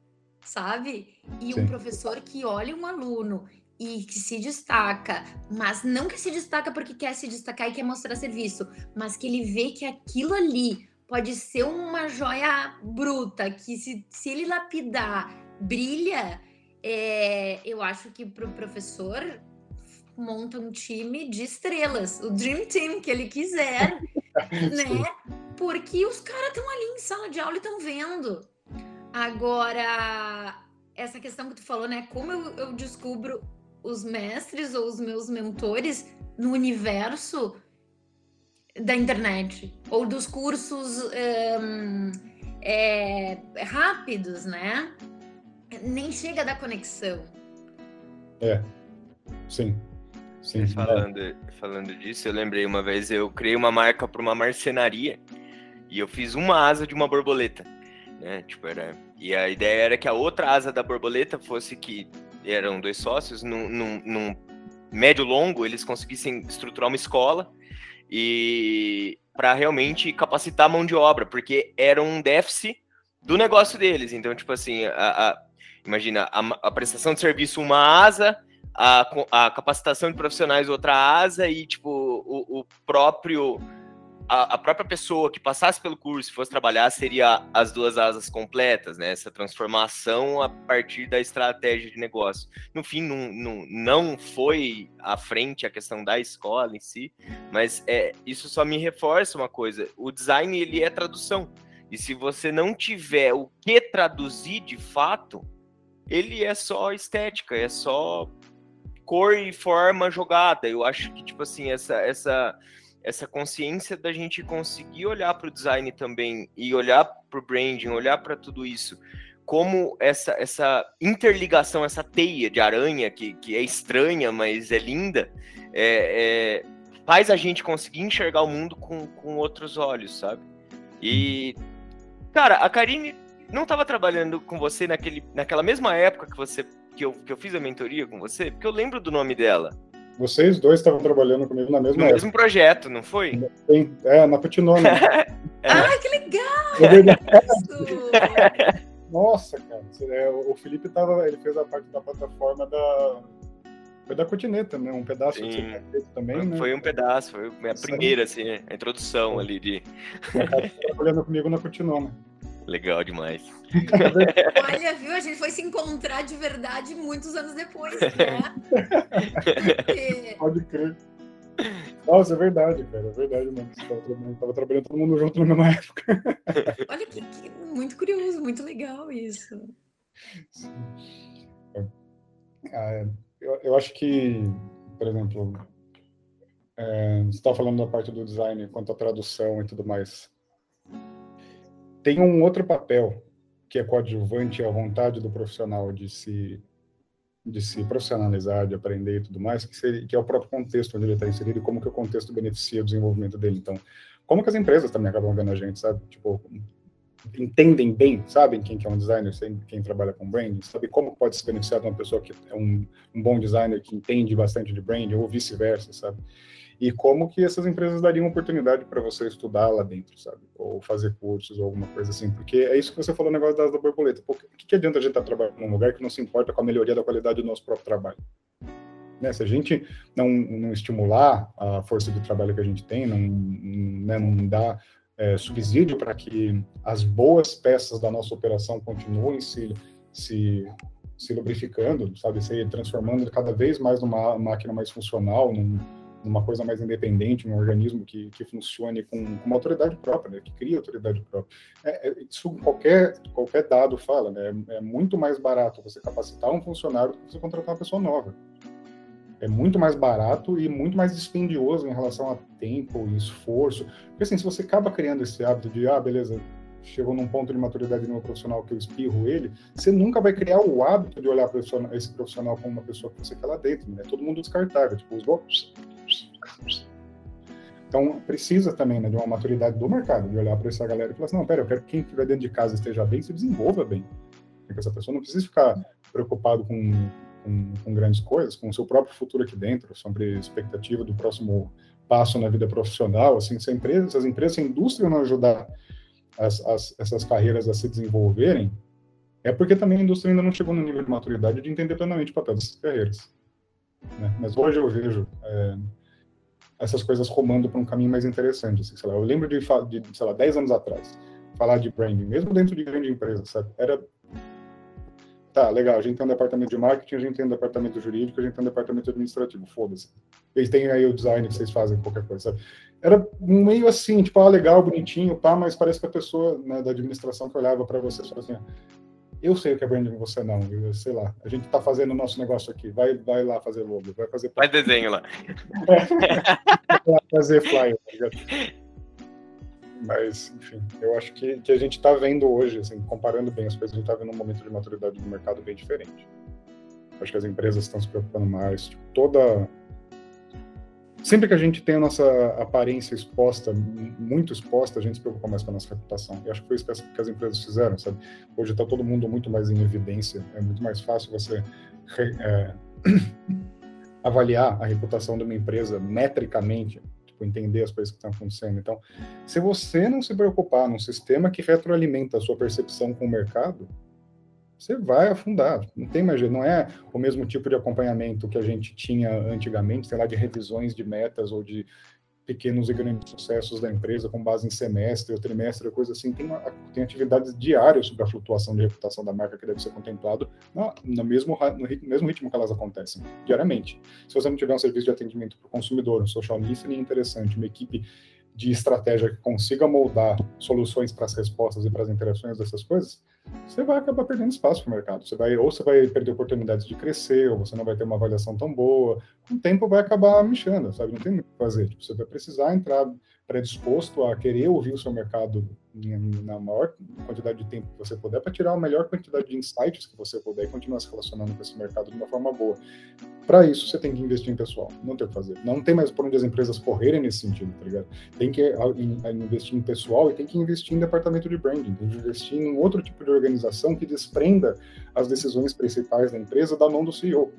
sabe? E Sim. um professor que olha um aluno e que se destaca, mas não que se destaca porque quer se destacar e quer mostrar serviço, mas que ele vê que aquilo ali pode ser uma joia bruta, que se, se ele lapidar, brilha, é, eu acho que para o professor monta um time de estrelas, o Dream Team que ele quiser, né? Porque os caras estão ali em sala de aula e estão vendo. Agora, essa questão que tu falou, né? Como eu, eu descubro os mestres ou os meus mentores no universo da internet ou dos cursos um, é, rápidos, né? Nem chega da conexão. É, sim. Sim, falando, é. falando disso, eu lembrei uma vez, eu criei uma marca para uma marcenaria e eu fiz uma asa de uma borboleta, né? Tipo, era... E a ideia era que a outra asa da borboleta fosse que eram dois sócios, num, num, num médio longo eles conseguissem estruturar uma escola e para realmente capacitar a mão de obra, porque era um déficit do negócio deles. Então, tipo assim, a, a imagina a, a, prestação de serviço uma asa, a, a capacitação de profissionais outra asa e tipo o, o próprio a, a, própria pessoa que passasse pelo curso e fosse trabalhar seria as duas asas completas, né? Essa transformação a partir da estratégia de negócio. No fim, não, não, não foi à frente a questão da escola em si, mas é, isso só me reforça uma coisa: o design ele é tradução. E se você não tiver o que traduzir de fato, ele é só estética, é só cor e forma jogada. Eu acho que, tipo assim, essa, essa essa consciência da gente conseguir olhar para o design também e olhar para o branding, olhar para tudo isso, como essa, essa interligação, essa teia de aranha que, que é estranha, mas é linda, é, é, faz a gente conseguir enxergar o mundo com, com outros olhos, sabe? E, cara, a Karine não estava trabalhando com você naquele, naquela mesma época que você que eu, que eu fiz a mentoria com você, porque eu lembro do nome dela. Vocês dois estavam trabalhando comigo na mesma no época. mesmo projeto, não foi? Sim, é, na Putinona. é. Ai, que legal! É Nossa, cara. É, o Felipe tava, ele fez a parte da plataforma da. Foi da Cotineta, né? Um pedaço Sim. que você também, foi, né? Foi um pedaço, foi a primeira, assim, a introdução ali de. Trabalhando comigo na Cotinona. Legal demais. Olha, viu? A gente foi se encontrar de verdade muitos anos depois, né? Pode crer. Nossa, é verdade, cara, é verdade, mano. Tava trabalhando, tava trabalhando todo mundo junto na mesma época. Olha que, que muito curioso, muito legal isso. Sim. Ah, eu, eu acho que, por exemplo, é, você estava falando da parte do design quanto à tradução e tudo mais. Tem um outro papel que é coadjuvante à vontade do profissional de se de se profissionalizar, de aprender e tudo mais, que, seria, que é o próprio contexto onde ele está inserido e como que o contexto beneficia o desenvolvimento dele. Então, como que as empresas também acabam vendo a gente, sabe? Tipo, entendem bem, sabem quem que é um designer, quem trabalha com branding, sabe como pode se beneficiar de uma pessoa que é um, um bom designer que entende bastante de branding ou vice-versa, sabe? E como que essas empresas dariam oportunidade para você estudar lá dentro, sabe? Ou fazer cursos ou alguma coisa assim, porque é isso que você falou no negócio da, da borboleta. o que, que adianta a gente estar tá trabalhando num lugar que não se importa com a melhoria da qualidade do nosso próprio trabalho? Né? Se a gente não, não estimular a força de trabalho que a gente tem, não, né, não dá é, subsídio para que as boas peças da nossa operação continuem se, se, se lubrificando, sabe, se transformando cada vez mais numa máquina mais funcional, num, uma coisa mais independente, um organismo que, que funcione com, com uma autoridade própria, né, que cria autoridade própria. É, é, isso qualquer, qualquer dado fala, né, é muito mais barato você capacitar um funcionário do que você contratar uma pessoa nova. É muito mais barato e muito mais dispendioso em relação a tempo e esforço. Porque assim, se você acaba criando esse hábito de, ah, beleza, chegou num ponto de maturidade no meu profissional que eu espirro ele, você nunca vai criar o hábito de olhar esse profissional como uma pessoa que você quer lá dentro, né? Todo mundo descartável, tipo, os então, precisa também né, de uma maturidade do mercado, de olhar para essa galera e falar assim, não, pera, eu quero que quem estiver dentro de casa esteja bem, se desenvolva bem. Porque essa pessoa não precisa ficar preocupado com, com, com grandes coisas, com o seu próprio futuro aqui dentro, sobre expectativa do próximo passo na vida profissional. Assim, se, empresa, se as empresas, se a indústria não ajudar as, as, essas carreiras a se desenvolverem, é porque também a indústria ainda não chegou no nível de maturidade de entender plenamente o papel dessas carreiras. Né? Mas hoje eu vejo... É, essas coisas romando para um caminho mais interessante. Assim, lá, eu lembro de, de, sei lá, 10 anos atrás, falar de branding, mesmo dentro de grande empresa, sabe? Era. Tá, legal, a gente tem um departamento de marketing, a gente tem um departamento jurídico, a gente tem um departamento administrativo, foda-se. Eles têm aí o design que vocês fazem, qualquer coisa, sabe? Era meio assim, tipo, ah, legal, bonitinho, pá, mas parece que a pessoa né, da administração que olhava para você só assim, eu sei o que é branding, você não, eu sei lá. A gente está fazendo o nosso negócio aqui. Vai, vai lá fazer logo, vai fazer. Vai desenho lá. vai fazer flyer, tá Mas, enfim, eu acho que, que a gente está vendo hoje, assim, comparando bem as coisas, a gente está vendo um momento de maturidade do mercado bem diferente. Acho que as empresas estão se preocupando mais. Tipo, toda sempre que a gente tem a nossa aparência exposta, muito exposta, a gente se preocupa mais com a nossa reputação. E acho que foi isso que as empresas fizeram, sabe? Hoje está todo mundo muito mais em evidência, é muito mais fácil você é, avaliar a reputação de uma empresa metricamente, tipo, entender as coisas que estão acontecendo. Então, se você não se preocupar num sistema que retroalimenta a sua percepção com o mercado, você vai afundar. Não tem mais jeito, não é o mesmo tipo de acompanhamento que a gente tinha antigamente, sei lá, de revisões de metas ou de pequenos e grandes sucessos da empresa com base em semestre ou trimestre, coisa assim. Tem, uma, tem atividades diárias sobre a flutuação de reputação da marca que deve ser contemplado no, no, mesmo, no mesmo ritmo que elas acontecem, diariamente. Se você não tiver um serviço de atendimento para o consumidor, um social listening interessante, uma equipe de estratégia que consiga moldar soluções para as respostas e para as interações dessas coisas, você vai acabar perdendo espaço para o mercado. Você vai, ou você vai perder oportunidades de crescer, ou você não vai ter uma avaliação tão boa. Com o tempo vai acabar mexendo, sabe? Não tem muito o que fazer. Tipo, você vai precisar entrar predisposto a querer ouvir o seu mercado na maior quantidade de tempo que você puder para tirar a melhor quantidade de insights que você puder e continuar se relacionando com esse mercado de uma forma boa. Para isso, você tem que investir em pessoal. Não tem o que fazer. Não tem mais por onde as empresas correrem nesse sentido, tá ligado? Tem que investir em pessoal e tem que investir em departamento de branding. Tem que investir em outro tipo de organização que desprenda as decisões principais da empresa da mão do CEO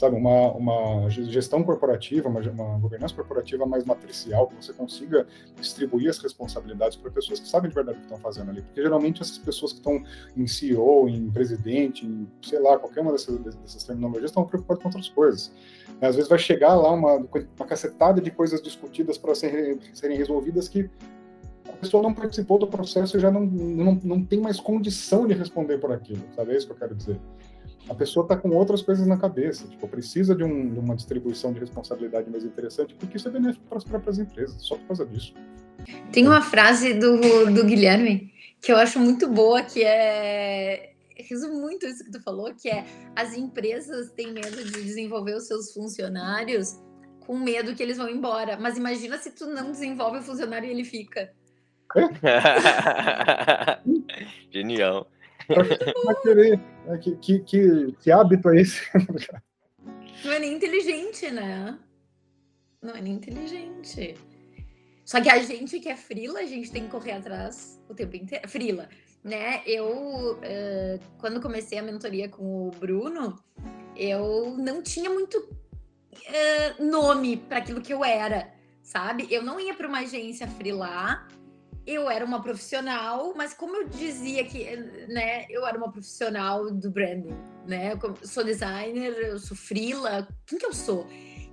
sabe, uma, uma gestão corporativa, uma, uma governança corporativa mais matricial, que você consiga distribuir as responsabilidades para pessoas que sabem de verdade o que estão fazendo ali. Porque geralmente essas pessoas que estão em CEO, em presidente, em, sei lá, qualquer uma dessas, dessas terminologias, estão preocupadas com outras coisas. Às vezes vai chegar lá uma, uma cacetada de coisas discutidas para serem, serem resolvidas que a pessoa não participou do processo e já não, não, não tem mais condição de responder por aquilo, sabe? É isso que eu quero dizer. A pessoa está com outras coisas na cabeça, tipo, precisa de, um, de, uma distribuição de responsabilidade mais interessante, porque isso é benéfico para as próprias empresas, só por causa disso. Tem uma frase do, do Guilherme que eu acho muito boa, que é. Resumo muito isso que tu falou, que é as empresas têm medo de desenvolver os seus funcionários com medo que eles vão embora. Mas imagina se tu não desenvolve o funcionário e ele fica. Genial. querer. Né? Que, que, que, que hábito é esse? Não é nem inteligente, né? Não é nem inteligente. Só que a gente que é frila, a gente tem que correr atrás o tempo inteiro. Frila, né? Eu, uh, quando comecei a mentoria com o Bruno, eu não tinha muito uh, nome para aquilo que eu era, sabe? Eu não ia para uma agência frila eu era uma profissional, mas como eu dizia que, né, eu era uma profissional do branding, né? Eu sou designer, eu sou frila, quem que eu sou?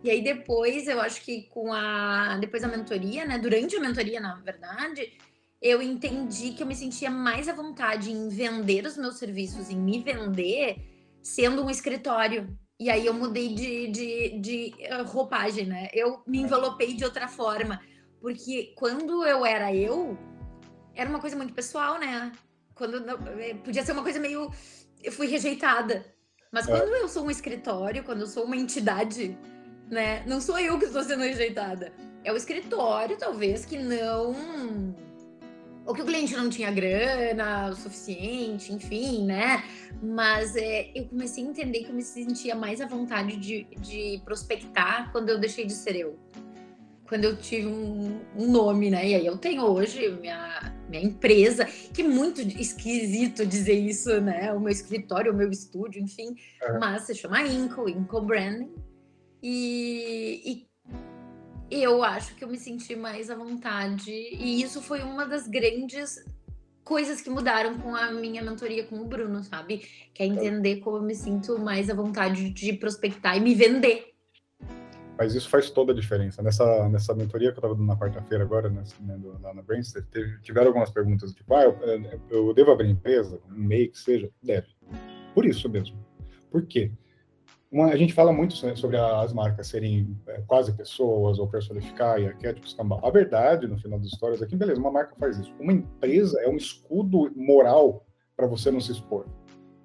E aí depois, eu acho que com a depois da mentoria, né, durante a mentoria, na verdade, eu entendi que eu me sentia mais à vontade em vender os meus serviços, em me vender, sendo um escritório. E aí eu mudei de, de, de eh, roupagem, né? Eu me envelopei de outra forma porque quando eu era eu, era uma coisa muito pessoal, né? Quando eh, podia ser uma coisa meio. Eu fui rejeitada. Mas é. quando eu sou um escritório, quando eu sou uma entidade, né? Não sou eu que estou sendo rejeitada. É o escritório, talvez, que não. Ou que o cliente não tinha grana o suficiente, enfim, né? Mas é, eu comecei a entender que eu me sentia mais à vontade de, de prospectar quando eu deixei de ser eu quando eu tive um, um, nome, né? E aí eu tenho hoje minha, minha empresa, que é muito esquisito dizer isso, né? O meu escritório, o meu estúdio, enfim. É. Mas se chama Inco, Inco Branding. E, e eu acho que eu me senti mais à vontade. E isso foi uma das grandes coisas que mudaram com a minha mentoria com o Bruno, sabe? Que é entender como eu me sinto mais à vontade de prospectar e me vender mas isso faz toda a diferença. Nessa, nessa mentoria que eu estava dando na quarta-feira agora, né, lá na Brainster, tiveram algumas perguntas, tipo, ah, eu, eu, devo abrir empresa? Um MEI que seja? Deve. Por isso mesmo. Por quê? Uma, a gente fala muito sobre as marcas serem é, quase pessoas ou personificar e arquétipos também. A verdade, no final das histórias, é que, beleza, uma marca faz isso. Uma empresa é um escudo moral para você não se expor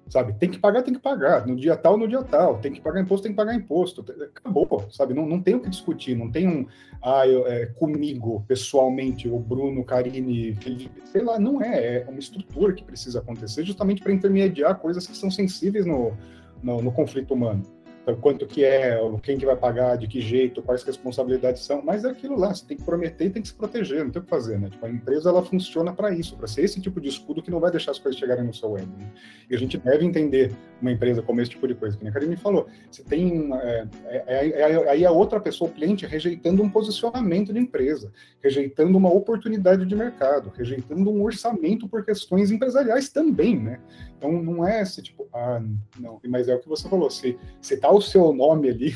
sabe? Tem que pagar, tem que pagar. No dia tal, no dia tal. Tem que pagar imposto, tem que pagar imposto. Acabou, sabe? Não, não tem o que discutir. Não tem um, ah, eu, é, comigo, pessoalmente, o Bruno, Karine, Felipe, sei lá, não é. É uma estrutura que precisa acontecer justamente para intermediar coisas que são sensíveis no, no, no conflito humano. Então, quanto que é, quem que vai pagar, de que jeito, quais responsabilidades são, mas é aquilo lá, você tem que prometer e tem que se proteger, não tem o que fazer, né? Tipo, a empresa, ela funciona para isso, para ser esse tipo de escudo que não vai deixar as coisas chegarem no seu ego. Né? E a gente deve entender uma empresa como esse tipo de coisa, que a Karine falou, você tem, é, é, é, aí a outra pessoa, o cliente, rejeitando um posicionamento de empresa, rejeitando uma oportunidade de mercado, rejeitando um orçamento por questões empresariais também, né? Então, não é esse tipo, ah, não, mas é o que você falou, se, se tá o seu nome ali,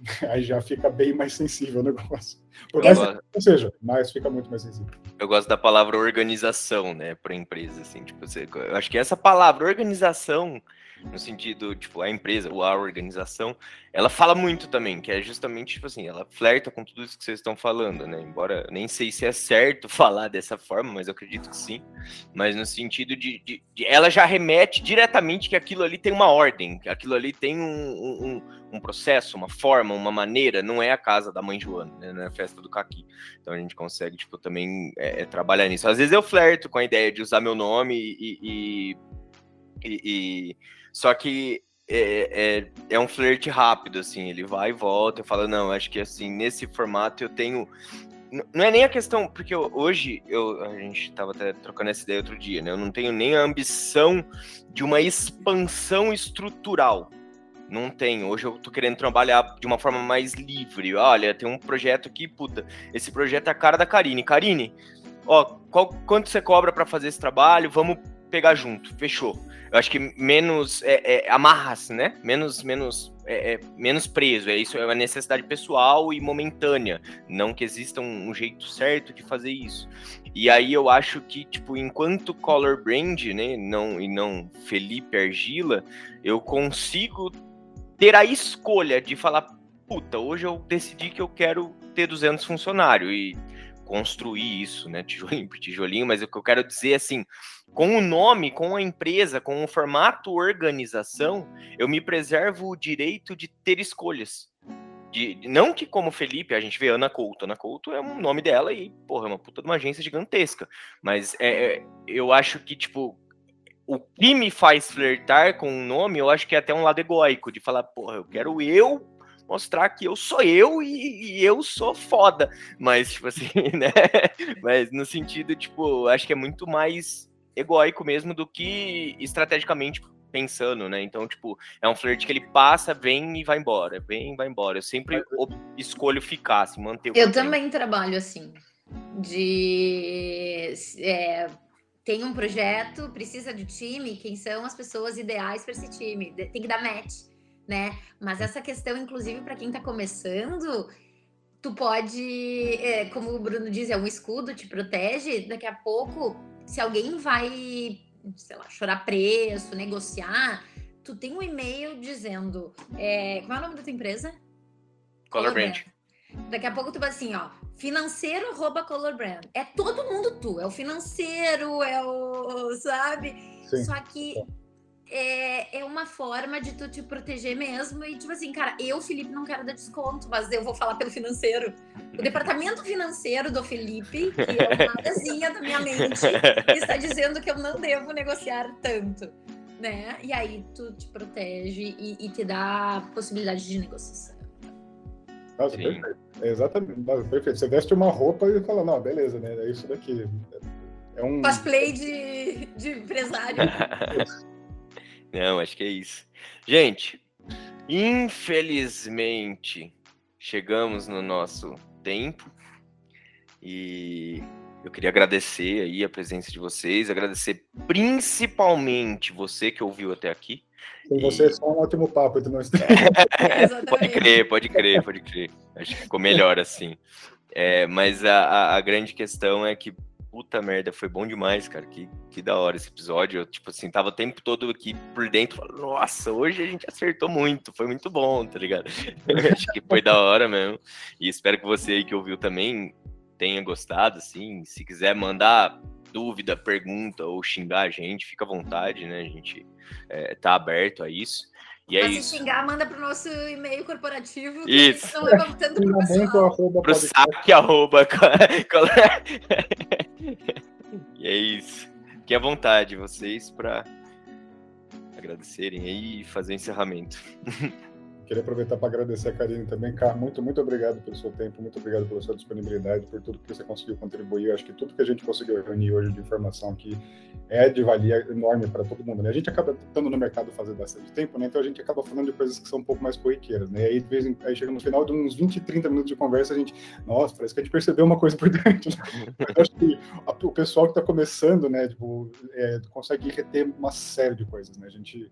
aí já fica bem mais sensível o negócio. Por mais que seja, mas fica muito mais sensível. Eu gosto da palavra organização, né, para empresa, assim, tipo, você, eu acho que essa palavra organização no sentido, tipo, a empresa ou a organização, ela fala muito também, que é justamente, tipo assim, ela flerta com tudo isso que vocês estão falando, né? Embora nem sei se é certo falar dessa forma, mas eu acredito que sim. Mas no sentido de, de, de ela já remete diretamente que aquilo ali tem uma ordem, que aquilo ali tem um, um, um, processo, uma forma, uma maneira, não é a casa da mãe Joana, né? Não é a festa do Caqui. Então a gente consegue, tipo, também é, é, trabalhar nisso. Às vezes eu flerto com a ideia de usar meu nome e, e, e, e só que é, é, é, um flerte rápido, assim, ele vai e volta, eu falo, não, acho que assim, nesse formato eu tenho. Não é nem a questão, porque eu, hoje eu, a gente estava até trocando essa ideia outro dia, né? Eu não tenho nem a ambição de uma expansão estrutural. Não tenho. Hoje eu tô querendo trabalhar de uma forma mais livre. Olha, tem um projeto aqui, puta. Esse projeto é a cara da Karine. Karine, ó, qual, quanto você cobra para fazer esse trabalho? Vamos pegar junto. Fechou eu acho que menos é, é, amarras, né? Menos, menos é, é, menos preso. É isso, é uma necessidade pessoal e momentânea. Não que exista um, um, jeito certo de fazer isso. E aí eu acho que, tipo, enquanto color brand, né, não, e não Felipe Argila, eu consigo ter a escolha de falar, puta, hoje eu decidi que eu quero ter 200 funcionários e construir isso, né, tijolinho por tijolinho, mas o que eu quero dizer assim, com o nome, com a empresa, com o formato organização, eu me preservo o direito de ter escolhas. De, não que como Felipe, a gente vê Ana Couto. Ana Couto é um nome dela e, porra, é uma puta de uma agência gigantesca. Mas é, é eu acho que, tipo, o que me faz flertar com o nome, eu acho que é até um lado egóico, de falar, porra, eu quero eu mostrar que eu sou eu e, e, eu sou foda. Mas, tipo assim, né? Mas no sentido, tipo, acho que é muito mais egóico mesmo do que estrategicamente pensando, né? Então, tipo, é um flerte que ele passa, vem e vai embora, vem e vai embora. Eu sempre escolho ficar, assim, manter o Eu também tenho. trabalho assim, de é, tem um projeto, precisa de time, quem são as pessoas ideais para esse time? Tem que dar match né? Mas essa questão, inclusive, para quem está começando, tu pode, é, como o Bruno diz, é um escudo, te protege. Daqui a pouco, se alguém vai, sei lá, chorar preço, negociar, tu tem um e-mail dizendo. É, como é o nome da tua empresa? Color Brand. Daqui a pouco tu vai assim, ó, financeiro arroba color brand. É todo mundo tu, é o financeiro, é o, sabe? Sim. Só que é, é uma forma de tu te proteger mesmo. E, tipo assim, cara, eu, Felipe, não quero dar desconto, mas eu vou falar pelo financeiro. O departamento financeiro do Felipe, que é uma áreazinha da minha mente, está dizendo que eu não devo negociar tanto. Né? E aí tu te protege e, e te dá possibilidade de negociação. Nossa, Sim. perfeito. exatamente. Nossa, perfeito. Você veste uma roupa e fala, não, beleza, né? É isso daqui. É um. Cosplay de, de empresário. Não, acho que é isso. Gente, infelizmente chegamos no nosso tempo e eu queria agradecer aí a presença de vocês, agradecer principalmente você que ouviu até aqui. E você é só um ótimo papo entre nós. pode crer, pode crer, pode crer. Acho que ficou melhor assim. É, mas a, a grande questão é que puta merda, foi bom demais, cara. Que, que da hora esse episódio. Eu, tipo assim, tava o tempo todo aqui por dentro, falando, nossa, hoje a gente acertou muito, foi muito bom, tá ligado? Acho que foi da hora mesmo. E espero que você aí que ouviu também tenha gostado, assim. Se quiser mandar dúvida, pergunta ou xingar a gente, fica à vontade, né? A gente é, tá aberto a isso. E é se isso. xingar, manda pro nosso e-mail corporativo. isso. Não leva tanto pro pessoal. Pro saque, arroba. e é. Fiquem à vontade, vocês, para agradecerem aí e fazer o encerramento. Queria aproveitar para agradecer a Karine também. Cara, muito, muito obrigado pelo seu tempo, muito obrigado pela sua disponibilidade, por tudo que você conseguiu contribuir. Acho que tudo que a gente conseguiu reunir hoje de informação aqui é de valia enorme para todo mundo. Né? A gente acaba estando no mercado fazendo bastante tempo, né? então a gente acaba falando de coisas que são um pouco mais corriqueiras. Né? E aí, de vez em, aí chega no final de uns 20, 30 minutos de conversa, a gente, nossa, parece que a gente percebeu uma coisa importante. Né? Eu acho que a, o pessoal que está começando, né, tipo, é, consegue reter uma série de coisas. Né? A gente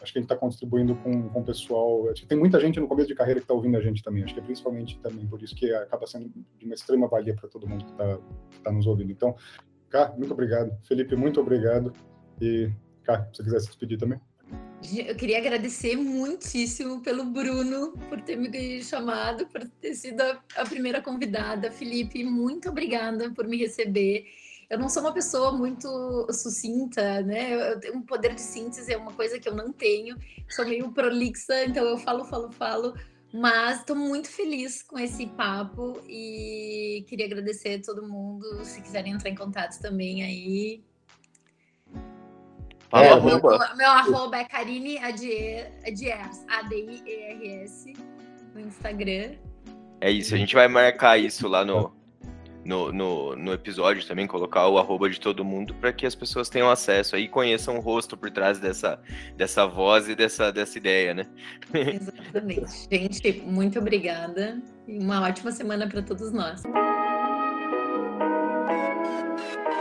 acho que gente está contribuindo com, com o pessoal. Acho que tem muita gente no começo de carreira que está ouvindo a gente também. Acho que é principalmente também por isso que acaba sendo de uma extrema valia para todo mundo que está tá nos ouvindo. Então, Cá, muito obrigado. Felipe, muito obrigado. E, Cá, se você quiser se despedir também. Eu queria agradecer muitíssimo pelo Bruno por ter me chamado, por ter sido a primeira convidada. Felipe, muito obrigada por me receber eu não sou uma pessoa muito sucinta, né? Eu, tenho um poder de síntese é uma coisa que eu não tenho. Sou meio prolixa, então eu falo, falo, falo. Mas estou muito feliz com esse papo e queria agradecer a todo mundo. Se quiserem entrar em contato também aí. Fala, é, meu, meu arroba é Karine Adiers, A-D-I-E-R-S, no Instagram. É isso, a gente vai marcar isso lá no, no, no, no episódio também, colocar o arroba de todo mundo para que as pessoas tenham acesso aí e conheçam o rosto por trás dessa, dessa voz e dessa, dessa ideia, né? Exatamente. Gente, muito obrigada e uma ótima semana para todos nós.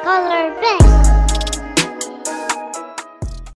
Color Bank.